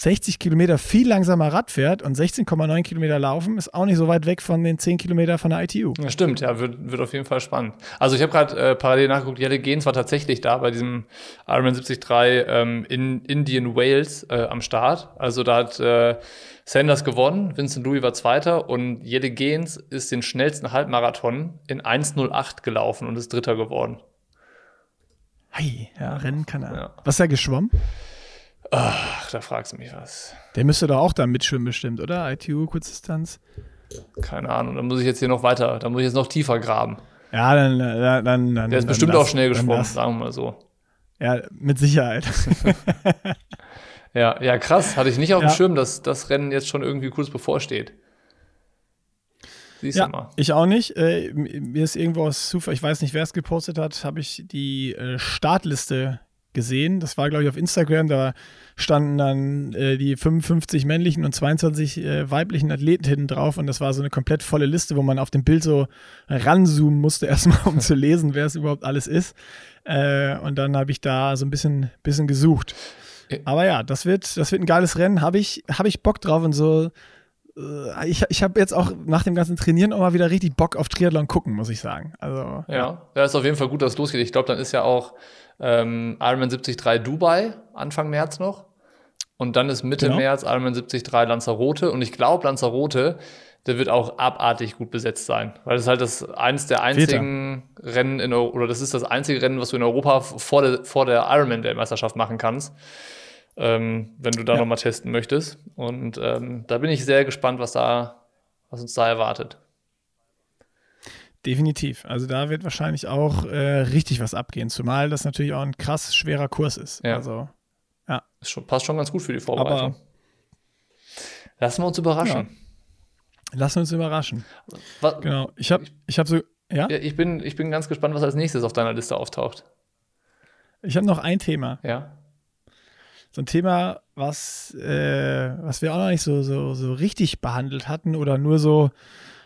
60 Kilometer viel langsamer Rad fährt und 16,9 Kilometer laufen, ist auch nicht so weit weg von den 10 Kilometer von der ITU. Ja, stimmt, ja, wird, wird auf jeden Fall spannend. Also ich habe gerade äh, parallel nachgeguckt, Jelle Gens war tatsächlich da bei diesem Ironman 73 ähm, in Indian Wales äh, am Start. Also da hat äh, Sanders gewonnen, Vincent Louis war Zweiter und Jelle Gens ist den schnellsten Halbmarathon in 1.08 gelaufen und ist Dritter geworden. Hey, ja, Rennen kann er. Ja. Was ist er geschwommen? Ach, da fragst du mich was. Der müsste doch auch da mitschwimmen bestimmt, oder? ITU, Kurzdistanz. Keine Ahnung, da muss ich jetzt hier noch weiter, da muss ich jetzt noch tiefer graben. Ja, dann, dann, dann, dann Der ist dann bestimmt lass- auch schnell dann geschwommen, sagen wir mal so. Ja, mit Sicherheit. <laughs> Ja, ja, krass. Hatte ich nicht auf dem Ja. Schirm, dass das Rennen jetzt schon irgendwie kurz bevorsteht. Siehst du Ja, mal. ich auch nicht. Äh, mir ist irgendwo aus Zufall, ich weiß nicht, wer es gepostet hat, habe ich die äh, Startliste gesehen. Das war, glaube ich, auf Instagram. Da standen dann äh, die 55 männlichen und 22 äh, weiblichen Athleten hinten drauf. Und das war so eine komplett volle Liste, wo man auf dem Bild so ranzoomen musste, <laughs> erstmal, um zu lesen, wer es überhaupt alles ist. Äh, und dann habe ich da so ein bisschen, bisschen gesucht. Ja. Aber ja, das wird, das wird ein geiles Rennen. Habe ich, hab ich Bock drauf und so äh, ich, ich habe jetzt auch nach dem ganzen Trainieren auch mal wieder richtig Bock auf Triathlon gucken, muss ich sagen. Also, ja, ja, ist auf jeden Fall gut, dass es losgeht. Ich glaube, dann ist ja auch ähm, Ironman 73 Dubai Anfang März noch. Und dann ist Mitte genau. März Ironman 73 Lanzarote. Und ich glaube, Lanzarote, der wird auch abartig gut besetzt sein. Weil das ist halt das eins der einzigen Vita. Rennen in oder das ist das einzige Rennen, was du in Europa vor der, vor der Ironman-Weltmeisterschaft machen kannst ähm, wenn du da ja. nochmal testen möchtest. Und ähm, da bin ich sehr gespannt, was da, was uns da erwartet. Definitiv. Also da wird wahrscheinlich auch äh, richtig was abgehen, zumal das natürlich auch ein krass schwerer Kurs ist. Ja. Also, ja. Schon, passt schon ganz gut für die Vorbereitung. Aber Lassen wir uns überraschen. Ja. Lassen wir uns überraschen. Was, genau. Ich habe ich hab so, ja? ich, bin, ich bin ganz gespannt, was als nächstes auf deiner Liste auftaucht. Ich habe noch ein Thema. Ja so ein Thema, was, äh, was wir auch noch nicht so, so, so richtig behandelt hatten oder nur so,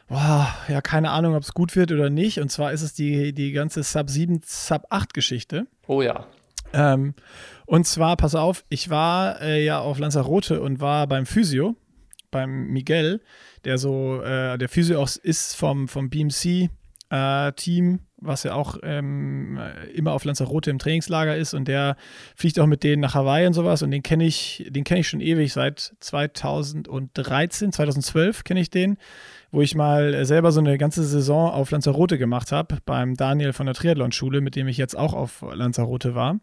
boah, ja, keine Ahnung, ob es gut wird oder nicht. Und zwar ist es die, die ganze Sub 7, Sub 8 Geschichte. Oh ja. Ähm, und zwar, pass auf, ich war äh, ja auf Lanzarote und war beim Physio, beim Miguel, der so, äh, der Physio auch ist vom, vom BMC äh, Team, was ja auch ähm, immer auf Lanzarote im Trainingslager ist und der fliegt auch mit denen nach Hawaii und sowas und den kenne ich, den kenne ich schon ewig seit 2013, 2012 kenne ich den, wo ich mal selber so eine ganze Saison auf Lanzarote gemacht habe beim Daniel von der Triathlon-Schule, mit dem ich jetzt auch auf Lanzarote war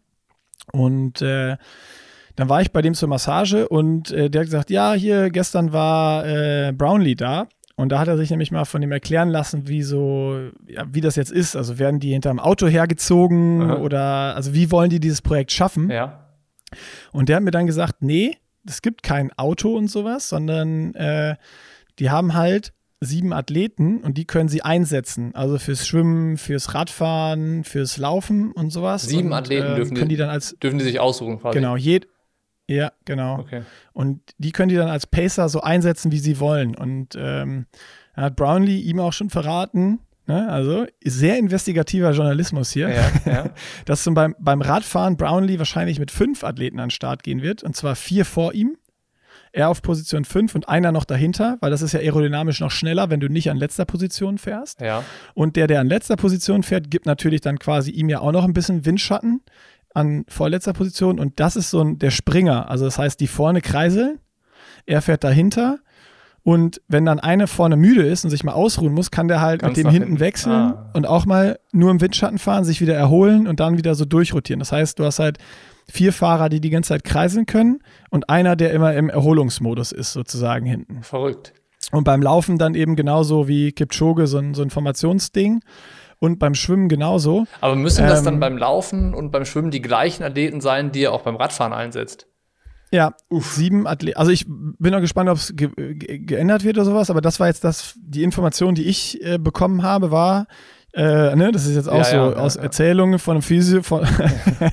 und äh, dann war ich bei dem zur Massage und äh, der hat gesagt, ja, hier gestern war äh, Brownlee da und da hat er sich nämlich mal von ihm erklären lassen, wie so, ja, wie das jetzt ist. Also werden die hinterm Auto hergezogen Aha. oder also wie wollen die dieses Projekt schaffen? Ja. Und der hat mir dann gesagt, nee, es gibt kein Auto und sowas, sondern äh, die haben halt sieben Athleten und die können sie einsetzen. Also fürs Schwimmen, fürs Radfahren, fürs Laufen und sowas. Sieben und, Athleten äh, dürfen, die, die, dann als dürfen die sich aussuchen quasi. Genau, jed, ja, genau. Okay. Und die können die dann als Pacer so einsetzen, wie sie wollen. Und ähm, hat Brownlee ihm auch schon verraten, ne? also sehr investigativer Journalismus hier, ja, ja. <laughs> dass zum beim, beim Radfahren Brownlee wahrscheinlich mit fünf Athleten an den Start gehen wird, und zwar vier vor ihm. Er auf Position 5 und einer noch dahinter, weil das ist ja aerodynamisch noch schneller, wenn du nicht an letzter Position fährst. Ja. Und der, der an letzter Position fährt, gibt natürlich dann quasi ihm ja auch noch ein bisschen Windschatten an vorletzter Position und das ist so ein, der Springer. Also das heißt, die vorne kreiseln, er fährt dahinter und wenn dann eine vorne müde ist und sich mal ausruhen muss, kann der halt Ganz mit dem hinten, hinten wechseln ah. und auch mal nur im Windschatten fahren, sich wieder erholen und dann wieder so durchrotieren. Das heißt, du hast halt vier Fahrer, die die ganze Zeit kreiseln können und einer, der immer im Erholungsmodus ist, sozusagen hinten. Verrückt. Und beim Laufen dann eben genauso wie Kipchoge so ein, so ein Formationsding und beim Schwimmen genauso. Aber müssen das dann ähm, beim Laufen und beim Schwimmen die gleichen Athleten sein, die er auch beim Radfahren einsetzt? Ja, Uff. sieben Athleten. Also ich bin noch gespannt, ob es ge ge geändert wird oder sowas, aber das war jetzt das, die Information, die ich äh, bekommen habe, war, äh, ne, das ist jetzt auch ja, so ja, aus ja, Erzählungen von einem Physio, von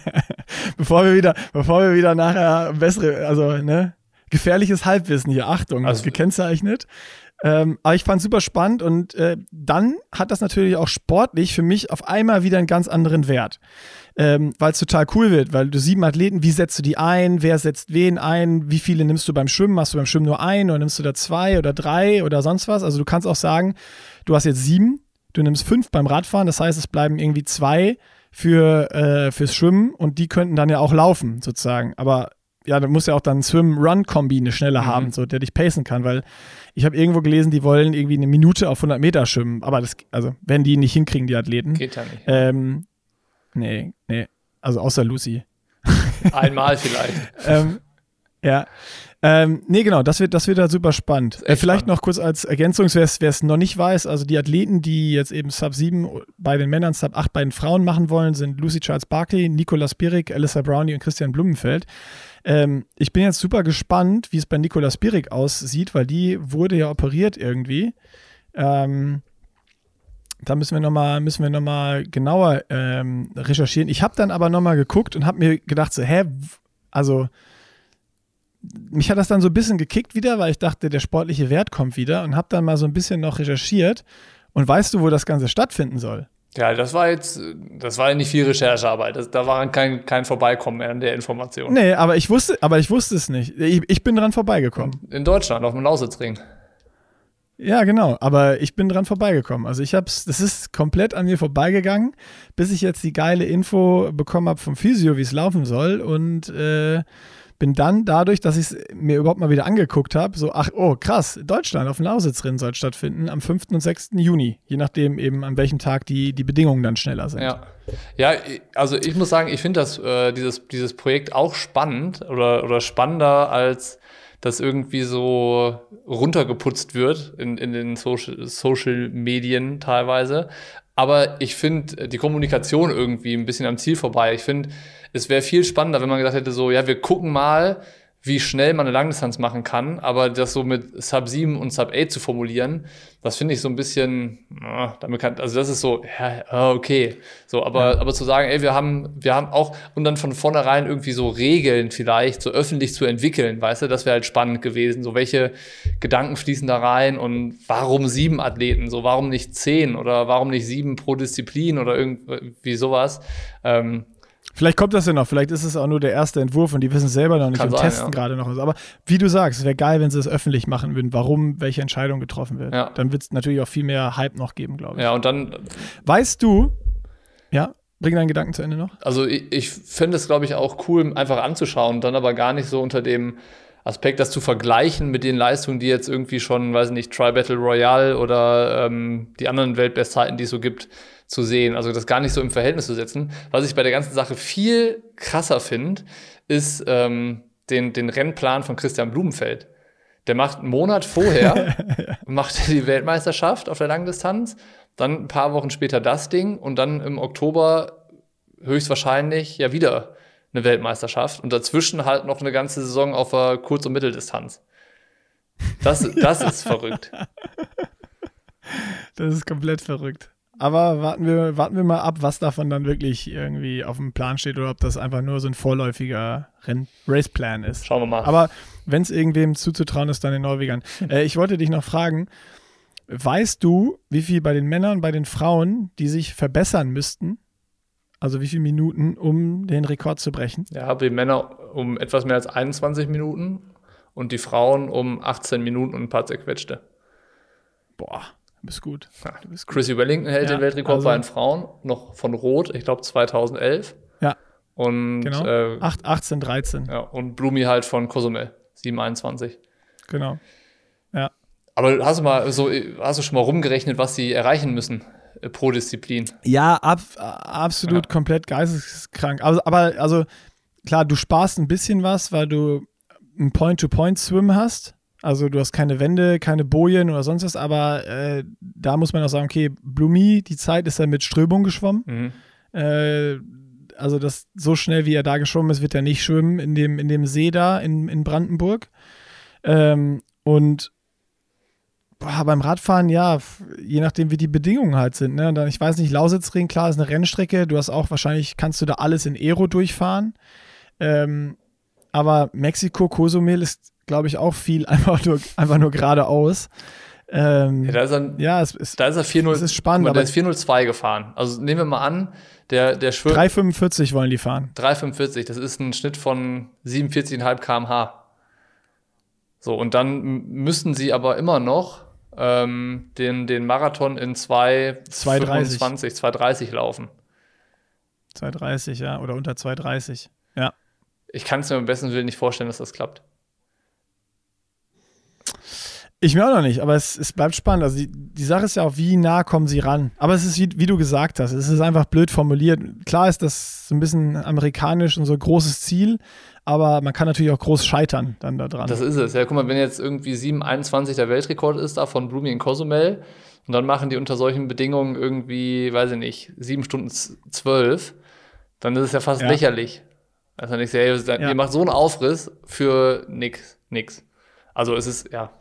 <laughs> bevor wir wieder, bevor wir wieder nachher bessere, also ne, gefährliches Halbwissen hier, Achtung, also, gekennzeichnet. Ähm, aber ich fand es super spannend und äh, dann hat das natürlich auch sportlich für mich auf einmal wieder einen ganz anderen Wert. Ähm, weil es total cool wird, weil du sieben Athleten, wie setzt du die ein, wer setzt wen ein, wie viele nimmst du beim Schwimmen, machst du beim Schwimmen nur ein oder nimmst du da zwei oder drei oder sonst was. Also du kannst auch sagen, du hast jetzt sieben, du nimmst fünf beim Radfahren, das heißt, es bleiben irgendwie zwei für, äh, fürs Schwimmen und die könnten dann ja auch laufen, sozusagen. Aber ja, da muss ja auch dann Swim-Run-Kombi eine schnelle mhm. haben, so der dich pacen kann, weil ich habe irgendwo gelesen, die wollen irgendwie eine Minute auf 100 Meter schwimmen, aber das, also wenn die nicht hinkriegen, die Athleten. Geht ja nicht. Ähm, nee, nee, also außer Lucy. Einmal vielleicht. <laughs> ähm, ja. Ähm, nee, genau, das wird, das wird halt super spannend. Äh, vielleicht spannend. noch kurz als Ergänzung, wer es noch nicht weiß, also die Athleten, die jetzt eben Sub 7 bei den Männern, Sub 8 bei den Frauen machen wollen, sind Lucy Charles Barkley, Nicolas Birik, Alyssa Brownie und Christian Blumenfeld. Ähm, ich bin jetzt super gespannt, wie es bei Nicolas Birik aussieht, weil die wurde ja operiert irgendwie. Ähm, da müssen wir nochmal noch, genauer ähm, recherchieren. Ich habe dann aber nochmal geguckt und habe mir gedacht, so, hä, also mich hat das dann so ein bisschen gekickt wieder, weil ich dachte, der sportliche Wert kommt wieder und habe dann mal so ein bisschen noch recherchiert. Und weißt du, wo das Ganze stattfinden soll? Ja, das war jetzt, das war ja nicht viel Recherchearbeit. Das, da war kein, kein Vorbeikommen mehr an der Information. Nee, aber ich wusste, aber ich wusste es nicht. Ich, ich bin dran vorbeigekommen. In Deutschland, auf dem Lausitzring. Ja, genau. Aber ich bin dran vorbeigekommen. Also ich hab's, das ist komplett an mir vorbeigegangen, bis ich jetzt die geile Info bekommen habe vom Physio, wie es laufen soll. Und äh, bin dann dadurch, dass ich es mir überhaupt mal wieder angeguckt habe, so, ach, oh, krass, Deutschland auf dem Lausitzrennen soll stattfinden am 5. und 6. Juni, je nachdem eben an welchem Tag die, die Bedingungen dann schneller sind. Ja, ja also ich muss sagen, ich finde das, äh, dieses, dieses Projekt auch spannend oder, oder spannender als das irgendwie so runtergeputzt wird in, in den Social, Social Medien teilweise. Aber ich finde die Kommunikation irgendwie ein bisschen am Ziel vorbei. Ich finde, es wäre viel spannender, wenn man gesagt hätte, so, ja, wir gucken mal, wie schnell man eine Langdistanz machen kann, aber das so mit Sub 7 und Sub 8 zu formulieren, das finde ich so ein bisschen, damit kann, also das ist so, ja, okay. So, aber, ja. aber zu sagen, ey, wir haben, wir haben auch, und dann von vornherein irgendwie so Regeln vielleicht so öffentlich zu entwickeln, weißt du, das wäre halt spannend gewesen. So, welche Gedanken fließen da rein und warum sieben Athleten? So, warum nicht zehn oder warum nicht sieben pro Disziplin oder irgendwie sowas? Ähm, Vielleicht kommt das ja noch, vielleicht ist es auch nur der erste Entwurf und die wissen selber noch nicht Kann und sein, testen ja. gerade noch was. Aber wie du sagst, es wäre geil, wenn sie es öffentlich machen würden, warum welche Entscheidung getroffen wird. Ja. Dann wird es natürlich auch viel mehr Hype noch geben, glaube ich. Ja, und dann. Weißt du, ja, bring deinen Gedanken zu Ende noch. Also ich, ich finde es, glaube ich, auch cool, einfach anzuschauen, dann aber gar nicht so unter dem Aspekt, das zu vergleichen mit den Leistungen, die jetzt irgendwie schon, weiß nicht, Tri Battle Royale oder ähm, die anderen Weltbestzeiten, die es so gibt, zu sehen. Also das gar nicht so im Verhältnis zu setzen. Was ich bei der ganzen Sache viel krasser finde, ist ähm, den, den Rennplan von Christian Blumenfeld. Der macht einen Monat vorher, <laughs> macht die Weltmeisterschaft auf der Langdistanz, dann ein paar Wochen später das Ding und dann im Oktober höchstwahrscheinlich ja wieder eine Weltmeisterschaft und dazwischen halt noch eine ganze Saison auf der Kurz- und Mitteldistanz. Das, das ist verrückt. <laughs> Das ist komplett verrückt. Aber warten wir, warten wir mal ab, was davon dann wirklich irgendwie auf dem Plan steht oder ob das einfach nur so ein vorläufiger Raceplan ist. Schauen wir mal. Aber wenn es irgendwem zuzutrauen ist, dann den Norwegern. Äh, ich wollte dich noch fragen, weißt du, wie viel bei den Männern und bei den Frauen, die sich verbessern müssten, also wie viele Minuten, um den Rekord zu brechen? Ja, die Männer um etwas mehr als 21 Minuten und die Frauen um 18 Minuten und ein paar zerquetschte. Boah. Du bist gut. Ja, du bist Chrissy Wellington hält ja, den Weltrekord also, bei den Frauen, noch von Rot, ich glaube 2011. Ja. Und genau. Äh, 8, 18, 13. Ja, und Blumi halt von Cozumel, 721. Genau. Ja. Aber hast du mal so, hast du schon mal rumgerechnet, was sie erreichen müssen äh, pro Disziplin? Ja, ab, absolut ja. komplett geisteskrank. Also, aber also klar, du sparst ein bisschen was, weil du ein Point-to-Point-Swim hast. Also du hast keine Wände, keine Bojen oder sonst was, aber äh, da muss man auch sagen, okay, Blumi, die Zeit ist er mit Strömung geschwommen. Mhm. Äh, also das so schnell wie er da geschwommen ist, wird er nicht schwimmen in dem, in dem See da in, in Brandenburg. Ähm, und boah, beim Radfahren, ja, je nachdem, wie die Bedingungen halt sind. Ne? Dann, ich weiß nicht, Lausitzring, klar, ist eine Rennstrecke. Du hast auch wahrscheinlich, kannst du da alles in Aero durchfahren. Ähm, aber Mexiko, Cozumel ist glaube ich, auch viel <laughs> einfach nur, einfach nur geradeaus. Ähm, ja, da ist er, ja, es ist, da ist er 4-0. Es ist spannend. Aber der ist 4-0-2 gefahren. Also nehmen wir mal an, der, der schwimmt. 3,45 wollen die fahren. 3,45, das ist ein Schnitt von 47,5 km/h. So, und dann müssen sie aber immer noch ähm, den, den Marathon in 2,25, 2,30 laufen. 2,30, ja, oder unter 2,30, ja. Ich kann es mir am besten Willen nicht vorstellen, dass das klappt. Ich mir auch noch nicht, aber es, es bleibt spannend. Also die, die Sache ist ja auch, wie nah kommen sie ran. Aber es ist, wie, wie du gesagt hast, es ist einfach blöd formuliert. Klar ist das so ein bisschen amerikanisch und so ein großes Ziel, aber man kann natürlich auch groß scheitern dann da dran. Das ist es. Ja, guck mal, wenn jetzt irgendwie 7,21 der Weltrekord ist da von Blumi in Cozumel und dann machen die unter solchen Bedingungen irgendwie, weiß ich nicht, 7 Stunden 12, dann ist es ja fast ja. lächerlich. Also nicht sehr, ja. ihr macht so einen Aufriss für nix, nix. Also es ist, ja.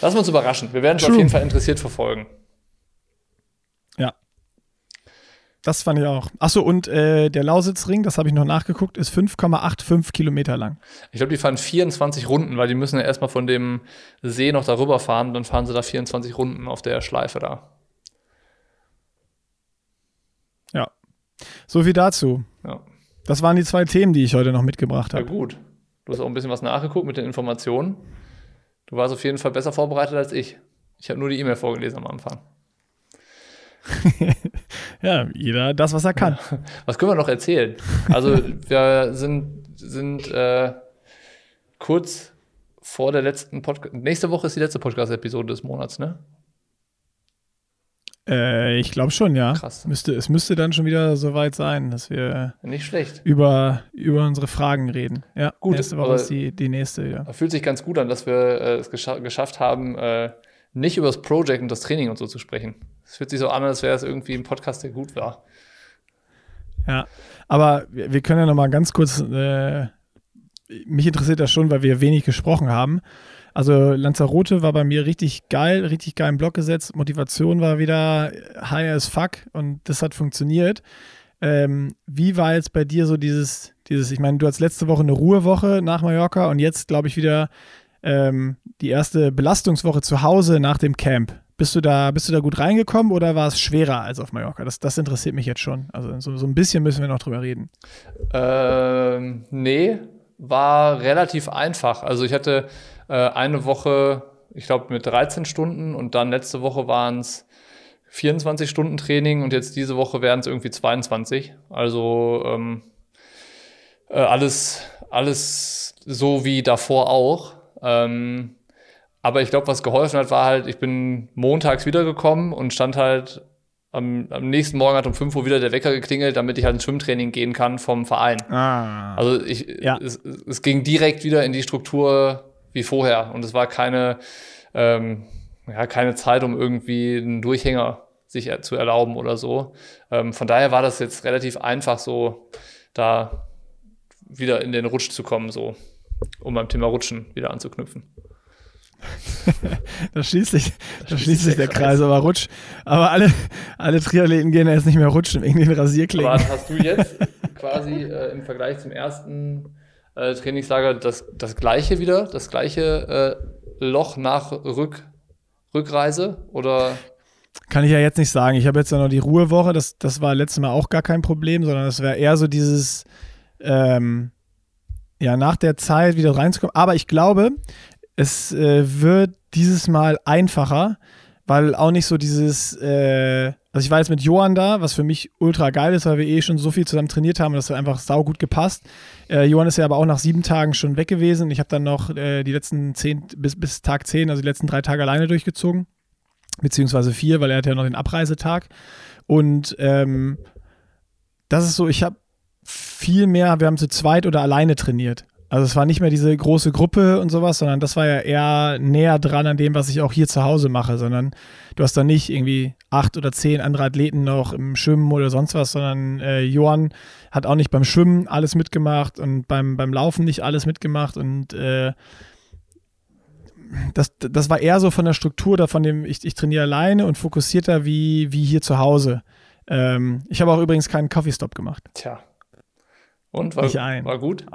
Lassen wir uns überraschen. Wir werden es auf jeden Fall interessiert verfolgen. Ja. Das fand ich auch. Achso, und äh, der Lausitzring, das habe ich noch nachgeguckt, ist 5,85 Kilometer lang. Ich glaube, die fahren 24 Runden, weil die müssen ja erstmal von dem See noch darüber fahren, dann fahren sie da 24 Runden auf der Schleife da. Ja. So viel dazu. Ja. Das waren die zwei Themen, die ich heute noch mitgebracht habe. Ja, gut. Du hast auch ein bisschen was nachgeguckt mit den Informationen. Du warst auf jeden Fall besser vorbereitet als ich. Ich habe nur die E-Mail vorgelesen am Anfang. <laughs> ja, jeder das, was er kann. Was können wir noch erzählen? Also, <laughs> wir sind, sind äh, kurz vor der letzten Podcast. Nächste Woche ist die letzte Podcast-Episode des Monats, ne? Äh, ich glaube schon, ja. Krass. Müsste, es müsste dann schon wieder soweit sein, dass wir Nicht schlecht. über, über unsere Fragen reden. Ja, Gut, nächste Woche aber- ist die, die nächste, ja. Fühlt sich ganz gut an, dass wir äh, es gescha geschafft haben, äh, nicht über das Project und das Training und so zu sprechen. Es fühlt sich so an, als wäre es irgendwie ein Podcast, der gut war. Ja, aber wir, wir können ja noch mal ganz kurz, äh, mich interessiert das schon, weil wir wenig gesprochen haben. Also Lanzarote war bei mir richtig geil, richtig geil im Block gesetzt. Motivation war wieder high as fuck und das hat funktioniert. Ähm, wie war jetzt bei dir so dieses, dieses, ich meine, du hattest letzte Woche eine Ruhewoche nach Mallorca und jetzt, glaube ich, wieder ähm, die erste Belastungswoche zu Hause nach dem Camp. Bist du da, bist du da gut reingekommen oder war es schwerer als auf Mallorca? Das, das interessiert mich jetzt schon. Also so, so ein bisschen müssen wir noch drüber reden. Ähm, nee, war relativ einfach. Also ich hatte äh, eine Woche, ich glaube, mit 13 Stunden und dann letzte Woche waren es 24 Stunden Training und jetzt diese Woche wären es irgendwie 22. Also ähm, äh, alles, alles so wie davor auch. Ähm, aber ich glaube, was geholfen hat, war halt, ich bin montags wiedergekommen und stand halt am, am nächsten Morgen hat um 5 Uhr wieder der Wecker geklingelt, damit ich halt ins Schwimmtraining gehen kann vom Verein. Ah. Also ich, Ja. es, es ging direkt wieder in die Struktur wie vorher und es war keine, ähm, ja, keine Zeit, um irgendwie einen Durchhänger sich zu erlauben oder so. Ähm, von daher war das jetzt relativ einfach, so da wieder in den Rutsch zu kommen, so um beim Thema Rutschen wieder anzuknüpfen. <laughs> Da schließt sich, da schließt sich der Kreis, aber rutsch. Aber alle, alle Triathleten gehen jetzt nicht mehr rutschen wegen den Rasierklingen. Aber hast du jetzt quasi äh, im Vergleich zum ersten äh, Trainingslager das, das gleiche wieder, das gleiche äh, Loch nach Rück, Rückreise? Oder Kann ich ja jetzt nicht sagen. Ich habe jetzt ja noch die Ruhewoche. Das, das war letztes Mal auch gar kein Problem, sondern es wäre eher so dieses, ähm, ja, nach der Zeit wieder reinzukommen. Aber ich glaube, es äh, wird dieses Mal einfacher, weil auch nicht so dieses, äh, also ich war jetzt mit Johann da, was für mich ultra geil ist, weil wir eh schon so viel zusammen trainiert haben und das hat einfach saugut gepasst. Äh, Johann ist ja aber auch nach sieben Tagen schon weg gewesen. Ich habe dann noch äh, die letzten zehn, bis, bis Tag zehn, also die letzten drei Tage alleine durchgezogen beziehungsweise vier, weil er hat ja noch den Abreisetag. Und ähm, das ist so, ich habe viel mehr, wir haben zu zweit oder alleine trainiert. Also es war nicht mehr diese große Gruppe und sowas, sondern das war ja eher näher dran an dem, was ich auch hier zu Hause mache, sondern du hast da nicht irgendwie acht oder zehn andere Athleten noch im Schwimmen oder sonst was, sondern äh, Johann hat auch nicht beim Schwimmen alles mitgemacht und beim, beim Laufen nicht alles mitgemacht und äh, das, das war eher so von der Struktur, da von dem, ich, ich trainiere alleine und fokussierter wie, wie hier zu Hause. Ähm, ich habe auch übrigens keinen Coffee Stop gemacht. tja. Und war, war gut?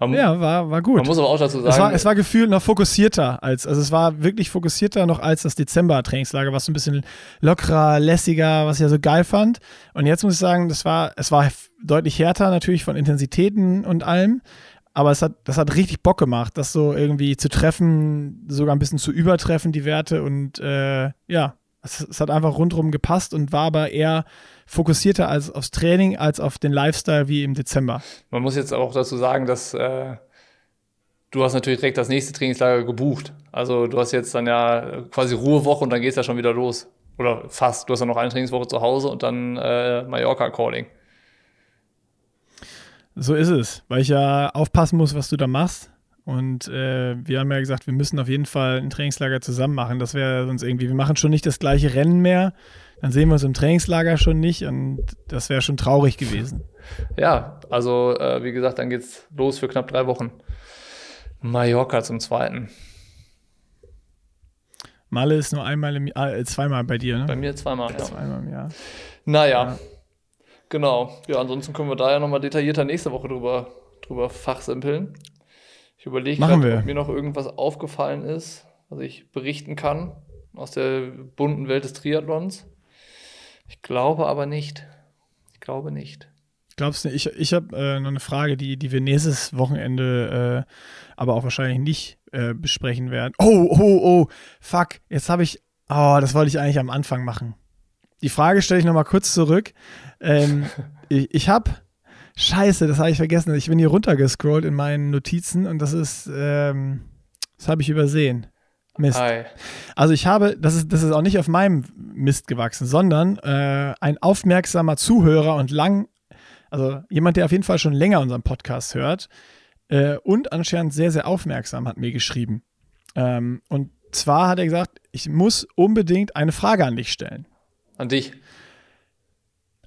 Man, Ja, war, war gut. man muss aber auch dazu sagen, Es war, es war gefühlt noch fokussierter als, also es war wirklich fokussierter noch als das Dezember-Trainingslager, was so ein bisschen lockerer, lässiger, was ich ja so geil fand. Und jetzt muss ich sagen, das war, es war deutlich härter natürlich von Intensitäten und allem. Aber es hat, das hat richtig Bock gemacht, das so irgendwie zu treffen, sogar ein bisschen zu übertreffen, die Werte. Und äh, ja, es, es hat einfach rundherum gepasst und war aber eher fokussierter als aufs Training, als auf den Lifestyle wie im Dezember. man muss jetzt auch dazu sagen, dass äh, du hast natürlich direkt das nächste Trainingslager gebucht. Also du hast jetzt dann ja quasi Ruhewoche und dann geht es ja schon wieder los. Oder fast. Du hast dann noch eine Trainingswoche zu Hause und dann äh, Mallorca-Calling. So ist es, weil ich ja aufpassen muss, was du da machst. Und äh, wir haben ja gesagt, wir müssen auf jeden Fall ein Trainingslager zusammen machen. Das wäre sonst irgendwie, wir machen schon nicht das gleiche Rennen mehr. Dann sehen wir uns im Trainingslager schon nicht und das wäre schon traurig gewesen. Ja, also äh, wie gesagt, dann geht's los für knapp drei Wochen. Mallorca zum zweiten. Malle ist nur einmal im Jahr, äh, zweimal bei dir, Bei ne? mir zweimal. Ja. Zweimal im Jahr. Naja, Ja. genau. Ja, ansonsten können wir da ja nochmal detaillierter nächste Woche drüber, drüber fachsimpeln. Ich überlege gerade, ob mir noch irgendwas aufgefallen ist, was ich berichten kann aus der bunten Welt des Triathlons. Ich glaube aber nicht. Ich glaube nicht. Glaubst du, ich, ich habe äh, noch eine Frage, die, die wir nächstes Wochenende äh, aber auch wahrscheinlich nicht äh, besprechen werden. Oh, oh, oh, fuck, jetzt habe ich, oh, das wollte ich eigentlich am Anfang machen. Die Frage stelle ich nochmal kurz zurück. Ähm, <laughs> ich ich habe, scheiße, das habe ich vergessen. Ich bin hier runtergescrollt in meinen Notizen und das ist, ähm, das habe ich übersehen. Mist. Hi. Also ich habe, das ist, das ist auch nicht auf meinem Mist gewachsen, sondern äh, ein aufmerksamer Zuhörer und lang, also jemand, der auf jeden Fall schon länger unseren Podcast hört äh, und anscheinend sehr, sehr aufmerksam hat mir geschrieben. Ähm, und zwar hat er gesagt, ich muss unbedingt eine Frage an dich stellen. An dich.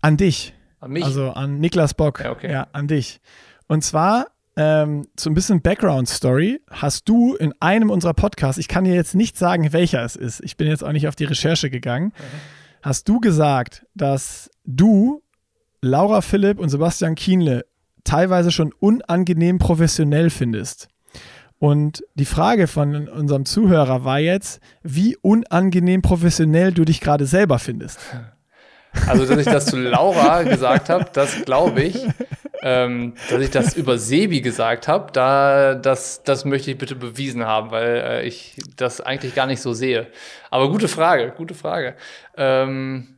An dich. An mich. Also an Niklas Bock. Ja, okay. Ja, an dich. Und zwar ähm, so ein bisschen Background-Story. Hast du in einem unserer Podcasts, ich kann dir jetzt nicht sagen, welcher es ist, ich bin jetzt auch nicht auf die Recherche gegangen, hast du gesagt, dass du Laura Philipp und Sebastian Kienle teilweise schon unangenehm professionell findest. Und die Frage von unserem Zuhörer war jetzt, wie unangenehm professionell du dich gerade selber findest. <laughs> Also, dass ich das zu Laura gesagt habe, das glaube ich. Ähm, dass ich das über Sebi gesagt habe, da, das, das möchte ich bitte bewiesen haben, weil äh, ich das eigentlich gar nicht so sehe. Aber gute Frage, gute Frage. Ähm,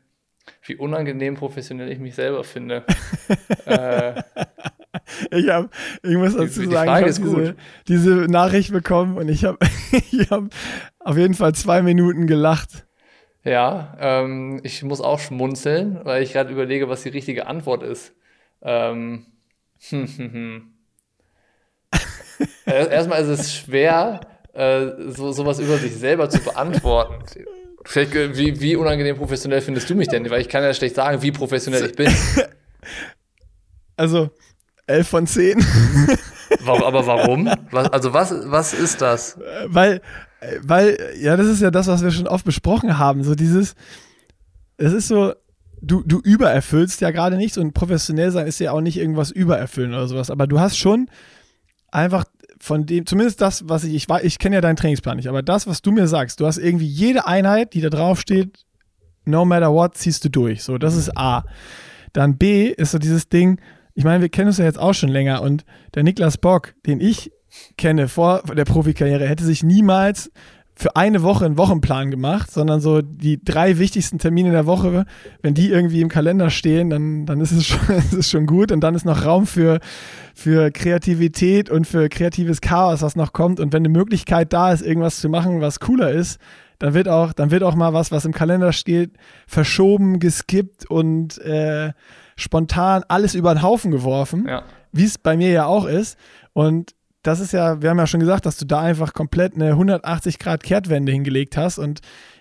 wie unangenehm professionell ich mich selber finde. <laughs> äh, Ich habe, ich muss Die- dazu die sagen, Frage ich diese, gut. diese Nachricht bekommen und ich habe <laughs> ich hab auf jeden Fall zwei Minuten gelacht. Ja, ähm, ich muss auch schmunzeln, weil ich gerade überlege, was die richtige Antwort ist. Ähm, hm, hm, hm. Erst- Erstmal ist es schwer, äh, so, sowas über sich selber zu beantworten. Vielleicht, äh, wie, wie unangenehm professionell findest du mich denn? Weil ich kann ja schlecht sagen, wie professionell ich bin. <laughs> Also 11 von 10, Warum, aber warum? Was, also was, was ist das? weil, weil, ja, das ist ja das, was wir schon oft besprochen haben. So dieses, es ist so, du, du übererfüllst ja gerade nichts und professionell sein ist ja auch nicht irgendwas übererfüllen oder sowas, aber du hast schon einfach von dem, zumindest das, was ich, ich, war- ich kenne ja deinen Trainingsplan nicht, aber das, was du mir sagst, du hast irgendwie jede Einheit, die da drauf steht, no matter what, ziehst du durch. So, das ist A. Dann B ist so dieses Ding, ich meine, wir kennen uns ja jetzt auch schon länger und der Niklas Bock, den ich kenne vor der Profikarriere, hätte sich niemals für eine Woche einen Wochenplan gemacht, sondern so die drei wichtigsten Termine der Woche, wenn die irgendwie im Kalender stehen, dann, dann ist, es schon, <laughs> ist es schon gut und dann ist noch Raum für, für Kreativität und für kreatives Chaos, was noch kommt. Und wenn eine Möglichkeit da ist, irgendwas zu machen, was cooler ist, dann wird auch, dann wird auch mal was, was im Kalender steht, verschoben, geskippt und äh, spontan alles über den Haufen geworfen Ja. wie es bei mir ja auch ist. Und das ist ja, wir haben ja schon gesagt, dass du da einfach komplett eine 180 Grad Kehrtwende hingelegt hast und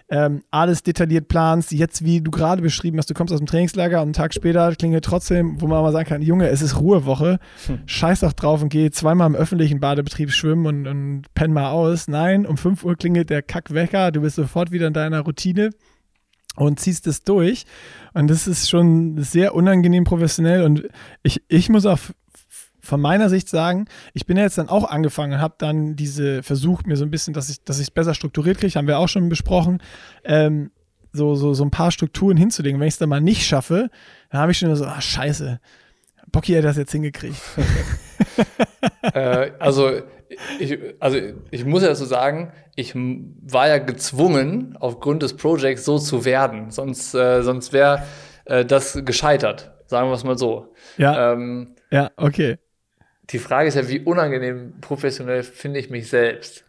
ähm, alles detailliert planst. Jetzt, wie du gerade beschrieben hast, du kommst aus dem Trainingslager und einen Tag später klingelt trotzdem, wo man mal sagen kann, Junge, es ist Ruhewoche, scheiß doch drauf und geh zweimal im öffentlichen Badebetrieb schwimmen und, und penn mal aus. Nein, um 5 Uhr klingelt der Kackwecker, du bist sofort wieder in deiner Routine und ziehst es durch. Und das ist schon sehr unangenehm professionell. Und ich, ich muss auch von meiner Sicht sagen, ich bin ja jetzt dann auch angefangen und habe dann diese versucht, mir so ein bisschen, dass ich dass ich es besser strukturiert kriege, haben wir auch schon besprochen, ähm, so, so, so ein paar Strukturen hinzulegen. Wenn ich es dann mal nicht schaffe, dann habe ich schon so, ah, scheiße, Bocky hat das jetzt hingekriegt. <laughs> äh, also, ich, also ich muss ja dazu sagen, ich war ja gezwungen, aufgrund des Projects so zu werden. Sonst, äh, sonst wäre äh, das gescheitert, sagen wir es mal so. Ja, Ähm, ja, okay. Die Frage ist ja, wie unangenehm professionell finde ich mich selbst?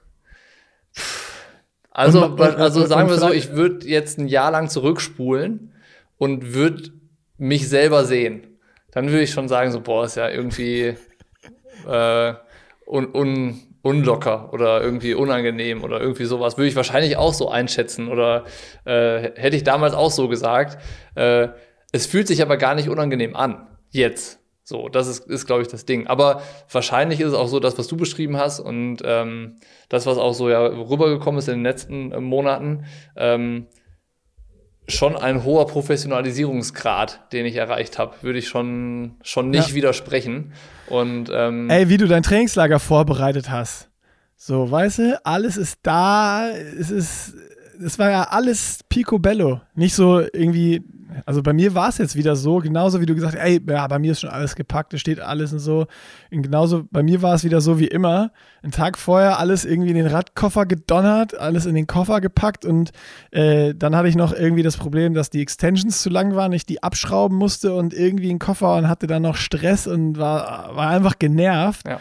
Also, Und- und- also sagen wir so, ich würde jetzt ein Jahr lang zurückspulen und würde mich selber sehen. Dann würde ich schon sagen, so, boah, ist ja irgendwie <laughs> äh, un, un, unlocker oder irgendwie unangenehm oder irgendwie sowas. Würde ich wahrscheinlich auch so einschätzen oder äh, hätte ich damals auch so gesagt. Äh, es fühlt sich aber gar nicht unangenehm an. Jetzt. So, das ist, ist glaube ich, das Ding. Aber wahrscheinlich ist es auch so, das, was du beschrieben hast und ähm, das, was auch so ja rübergekommen ist in den letzten äh, Monaten, ähm, schon ein hoher Professionalisierungsgrad, den ich erreicht habe, würde ich schon, schon nicht Ja. widersprechen. Und ähm, Ey, wie du dein Trainingslager vorbereitet hast. So, weißt du, alles ist da. Es ist, es war ja alles picobello. Nicht so irgendwie, Also bei mir war es jetzt wieder so, genauso wie du gesagt hast, ey, ja, bei mir ist schon alles gepackt, es steht alles und so. Und genauso, bei mir war es wieder so wie immer. Einen Tag vorher alles irgendwie in den Radkoffer gedonnert, alles in den Koffer gepackt und äh, dann hatte ich noch irgendwie das Problem, dass die Extensions zu lang waren, ich die abschrauben musste und irgendwie einen Koffer und hatte dann noch Stress und war, war einfach genervt. Ja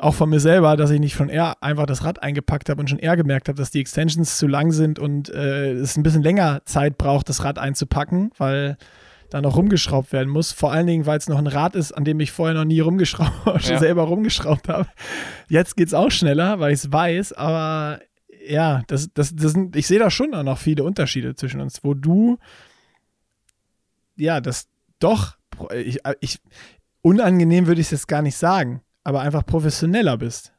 auch von mir selber, dass ich nicht schon eher einfach das Rad eingepackt habe und schon eher gemerkt habe, dass die Extensions zu lang sind und äh, es ein bisschen länger Zeit braucht, das Rad einzupacken, weil da noch rumgeschraubt werden muss. Vor allen Dingen, weil es noch ein Rad ist, an dem ich vorher noch nie rumgeschraubt, <laughs> ja. selber rumgeschraubt habe. Jetzt geht es auch schneller, weil ich es weiß, aber ja, das, das, das sind, ich sehe da schon noch viele Unterschiede zwischen uns, wo du ja, das doch, ich, ich unangenehm würde ich es jetzt gar nicht sagen aber einfach professioneller bist.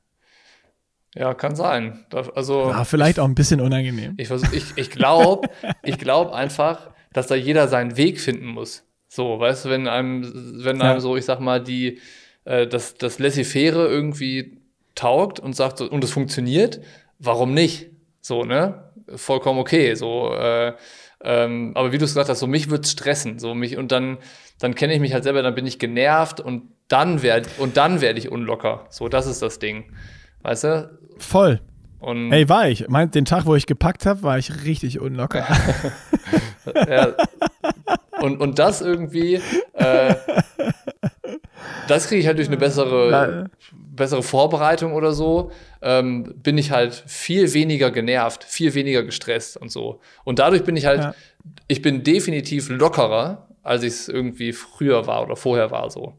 Ja, kann sein. Also, ja, vielleicht auch ein bisschen unangenehm. Ich, ich, ich glaube ich glaub einfach, dass da jeder seinen Weg finden muss. So, weißt du, wenn einem, wenn ja. einem so, ich sag mal, die, äh, das, das Laissez-faire irgendwie taugt und sagt so, und es funktioniert, warum nicht? So, ne? Vollkommen okay. So, äh, ähm, aber wie du es gesagt hast, so mich wird stressen. So mich, und dann, dann kenne ich mich halt selber, dann bin ich genervt und dann werd, und dann werde ich unlocker. So, das ist das Ding. Weißt du? Voll. Und Ey, war ich. Meint, den Tag, wo ich gepackt habe, war ich richtig unlocker. <laughs> ja. und, und das irgendwie, äh, das kriege ich halt durch eine bessere, bessere Vorbereitung oder so, ähm, bin ich halt viel weniger genervt, viel weniger gestresst und so. Und dadurch bin ich halt, ja. ich bin definitiv lockerer, als ich es irgendwie früher war oder vorher war so.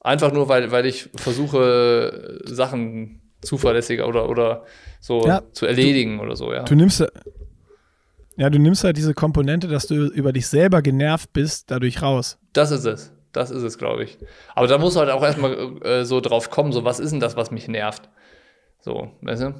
Einfach nur, weil, weil ich versuche, Sachen zuverlässiger oder, oder so ja, zu erledigen du, oder so, ja. Du nimmst, ja, du nimmst halt diese Komponente, dass du über dich selber genervt bist, dadurch raus. Das ist es. Das ist es, glaube ich. Aber da muss halt auch erstmal äh, so drauf kommen, so was ist denn das, was mich nervt? So, weißt du?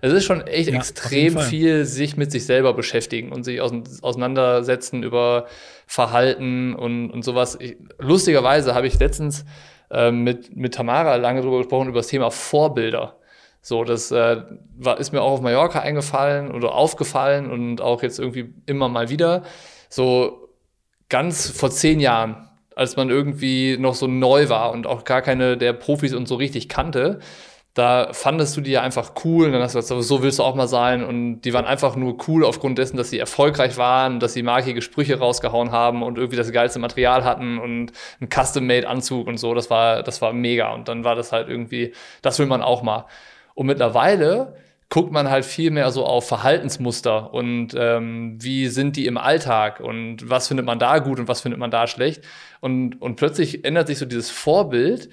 Es ist schon echt ja, extrem viel sich mit sich selber beschäftigen und sich auseinandersetzen über Verhalten und, und sowas. Ich, lustigerweise habe ich letztens äh, mit, mit Tamara lange darüber gesprochen, über das Thema Vorbilder. So, das äh, war, ist mir auch auf Mallorca eingefallen oder aufgefallen und auch jetzt irgendwie immer mal wieder. So ganz vor zehn Jahren, als man irgendwie noch so neu war und auch gar keine der Profis und so richtig kannte, da fandest du die ja einfach cool und dann hast du gesagt, so willst du auch mal sein und die waren einfach nur cool aufgrund dessen, dass sie erfolgreich waren, dass sie markige Sprüche rausgehauen haben und irgendwie das geilste Material hatten und einen Custom-Made-Anzug und so, das war, das war mega und dann war das halt irgendwie, das will man auch mal. Und mittlerweile guckt man halt viel mehr so auf Verhaltensmuster und ähm, wie sind die im Alltag und was findet man da gut und was findet man da schlecht. Und, und plötzlich ändert sich so dieses Vorbild,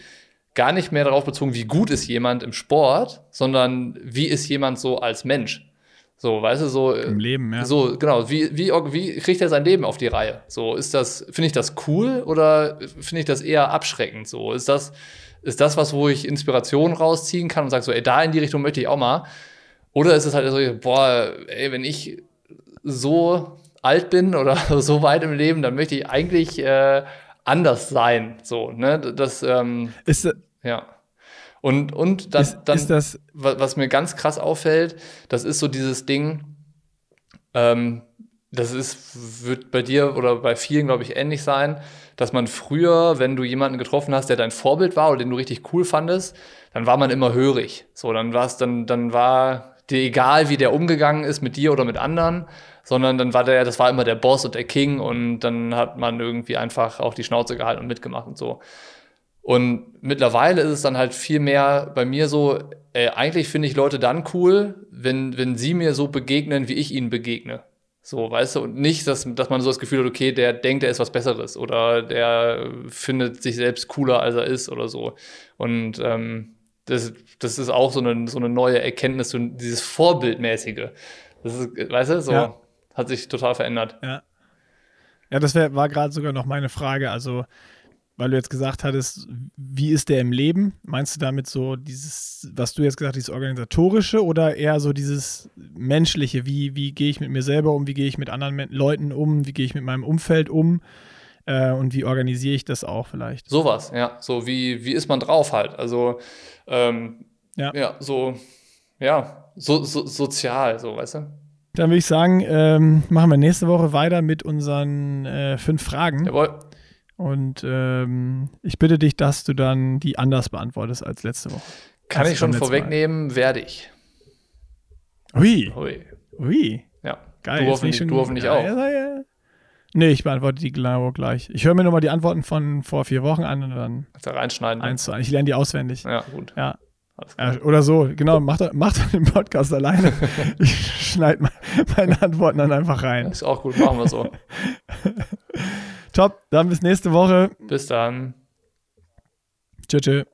gar nicht mehr darauf bezogen, wie gut ist jemand im Sport, sondern wie ist jemand so als Mensch. So, weißt du, so. Im Leben, ja. So, genau. Wie, wie, wie kriegt er sein Leben auf die Reihe? So, ist das, finde ich das cool oder finde ich das eher abschreckend? So, ist das, ist das was, wo ich Inspiration rausziehen kann und sage so, ey, da in die Richtung möchte ich auch mal? Oder ist es halt so, boah, ey, wenn ich so alt bin oder <laughs> so weit im Leben, dann möchte ich eigentlich äh, anders sein. So, ne? Das, ähm, ist, ja. Und, und dann, ist, dann ist das was mir ganz krass auffällt, das ist so dieses Ding, ähm, das ist, wird bei dir oder bei vielen, glaube ich, ähnlich sein, dass man früher, wenn du jemanden getroffen hast, der dein Vorbild war oder den du richtig cool fandest, dann war man immer hörig. So, dann war es, dann, dann war dir egal, wie der umgegangen ist mit dir oder mit anderen, sondern dann war der, das war immer der Boss und der King und dann hat man irgendwie einfach auch die Schnauze gehalten und mitgemacht und so. Und mittlerweile ist es dann halt viel mehr bei mir so, äh, eigentlich finde ich Leute dann cool, wenn, wenn sie mir so begegnen, wie ich ihnen begegne. So, weißt du, und nicht, dass, dass man so das Gefühl hat, okay, der denkt, er ist was Besseres oder der findet sich selbst cooler, als er ist oder so. Und ähm, das, das ist auch so eine, so eine neue Erkenntnis, so dieses Vorbildmäßige. Das ist, weißt du, so ja. hat sich total verändert. Ja. Ja, das wär, war gerade sogar noch meine Frage. Also, weil du jetzt gesagt hattest, wie ist der im Leben? Meinst du damit so dieses, was du jetzt gesagt hast, dieses organisatorische oder eher so dieses menschliche? Wie, wie gehe ich mit mir selber um? Wie gehe ich mit anderen Leuten um? Wie gehe ich mit meinem Umfeld um? Äh, und wie organisiere ich das auch vielleicht? Sowas, ja. So wie, wie ist man drauf halt? Also, ähm, ja. ja, so, ja, so, so, sozial, so, weißt du? Dann würde ich sagen, ähm, machen wir nächste Woche weiter mit unseren äh, fünf Fragen. Jawohl. Und ähm, ich bitte dich, dass du dann die anders beantwortest als letzte Woche. Kann als ich schon vorwegnehmen, werde ich. Ui, Ui. ui. Ja. Geil. Du hoffentlich, du hoffentlich auch. Ja. Nee, ich beantworte die genau gleich. Ich höre mir nochmal die Antworten von vor vier Wochen an und dann du reinschneiden. eins zu eins. Ich lerne die auswendig. Ja, gut. Ja. Oder so, genau, mach doch, mach doch den Podcast alleine. <laughs> Ich schneide me- meine Antworten dann einfach rein. Ist auch gut, machen wir so. <laughs> Top, dann bis nächste Woche. Bis dann. Tschüss. tschüss.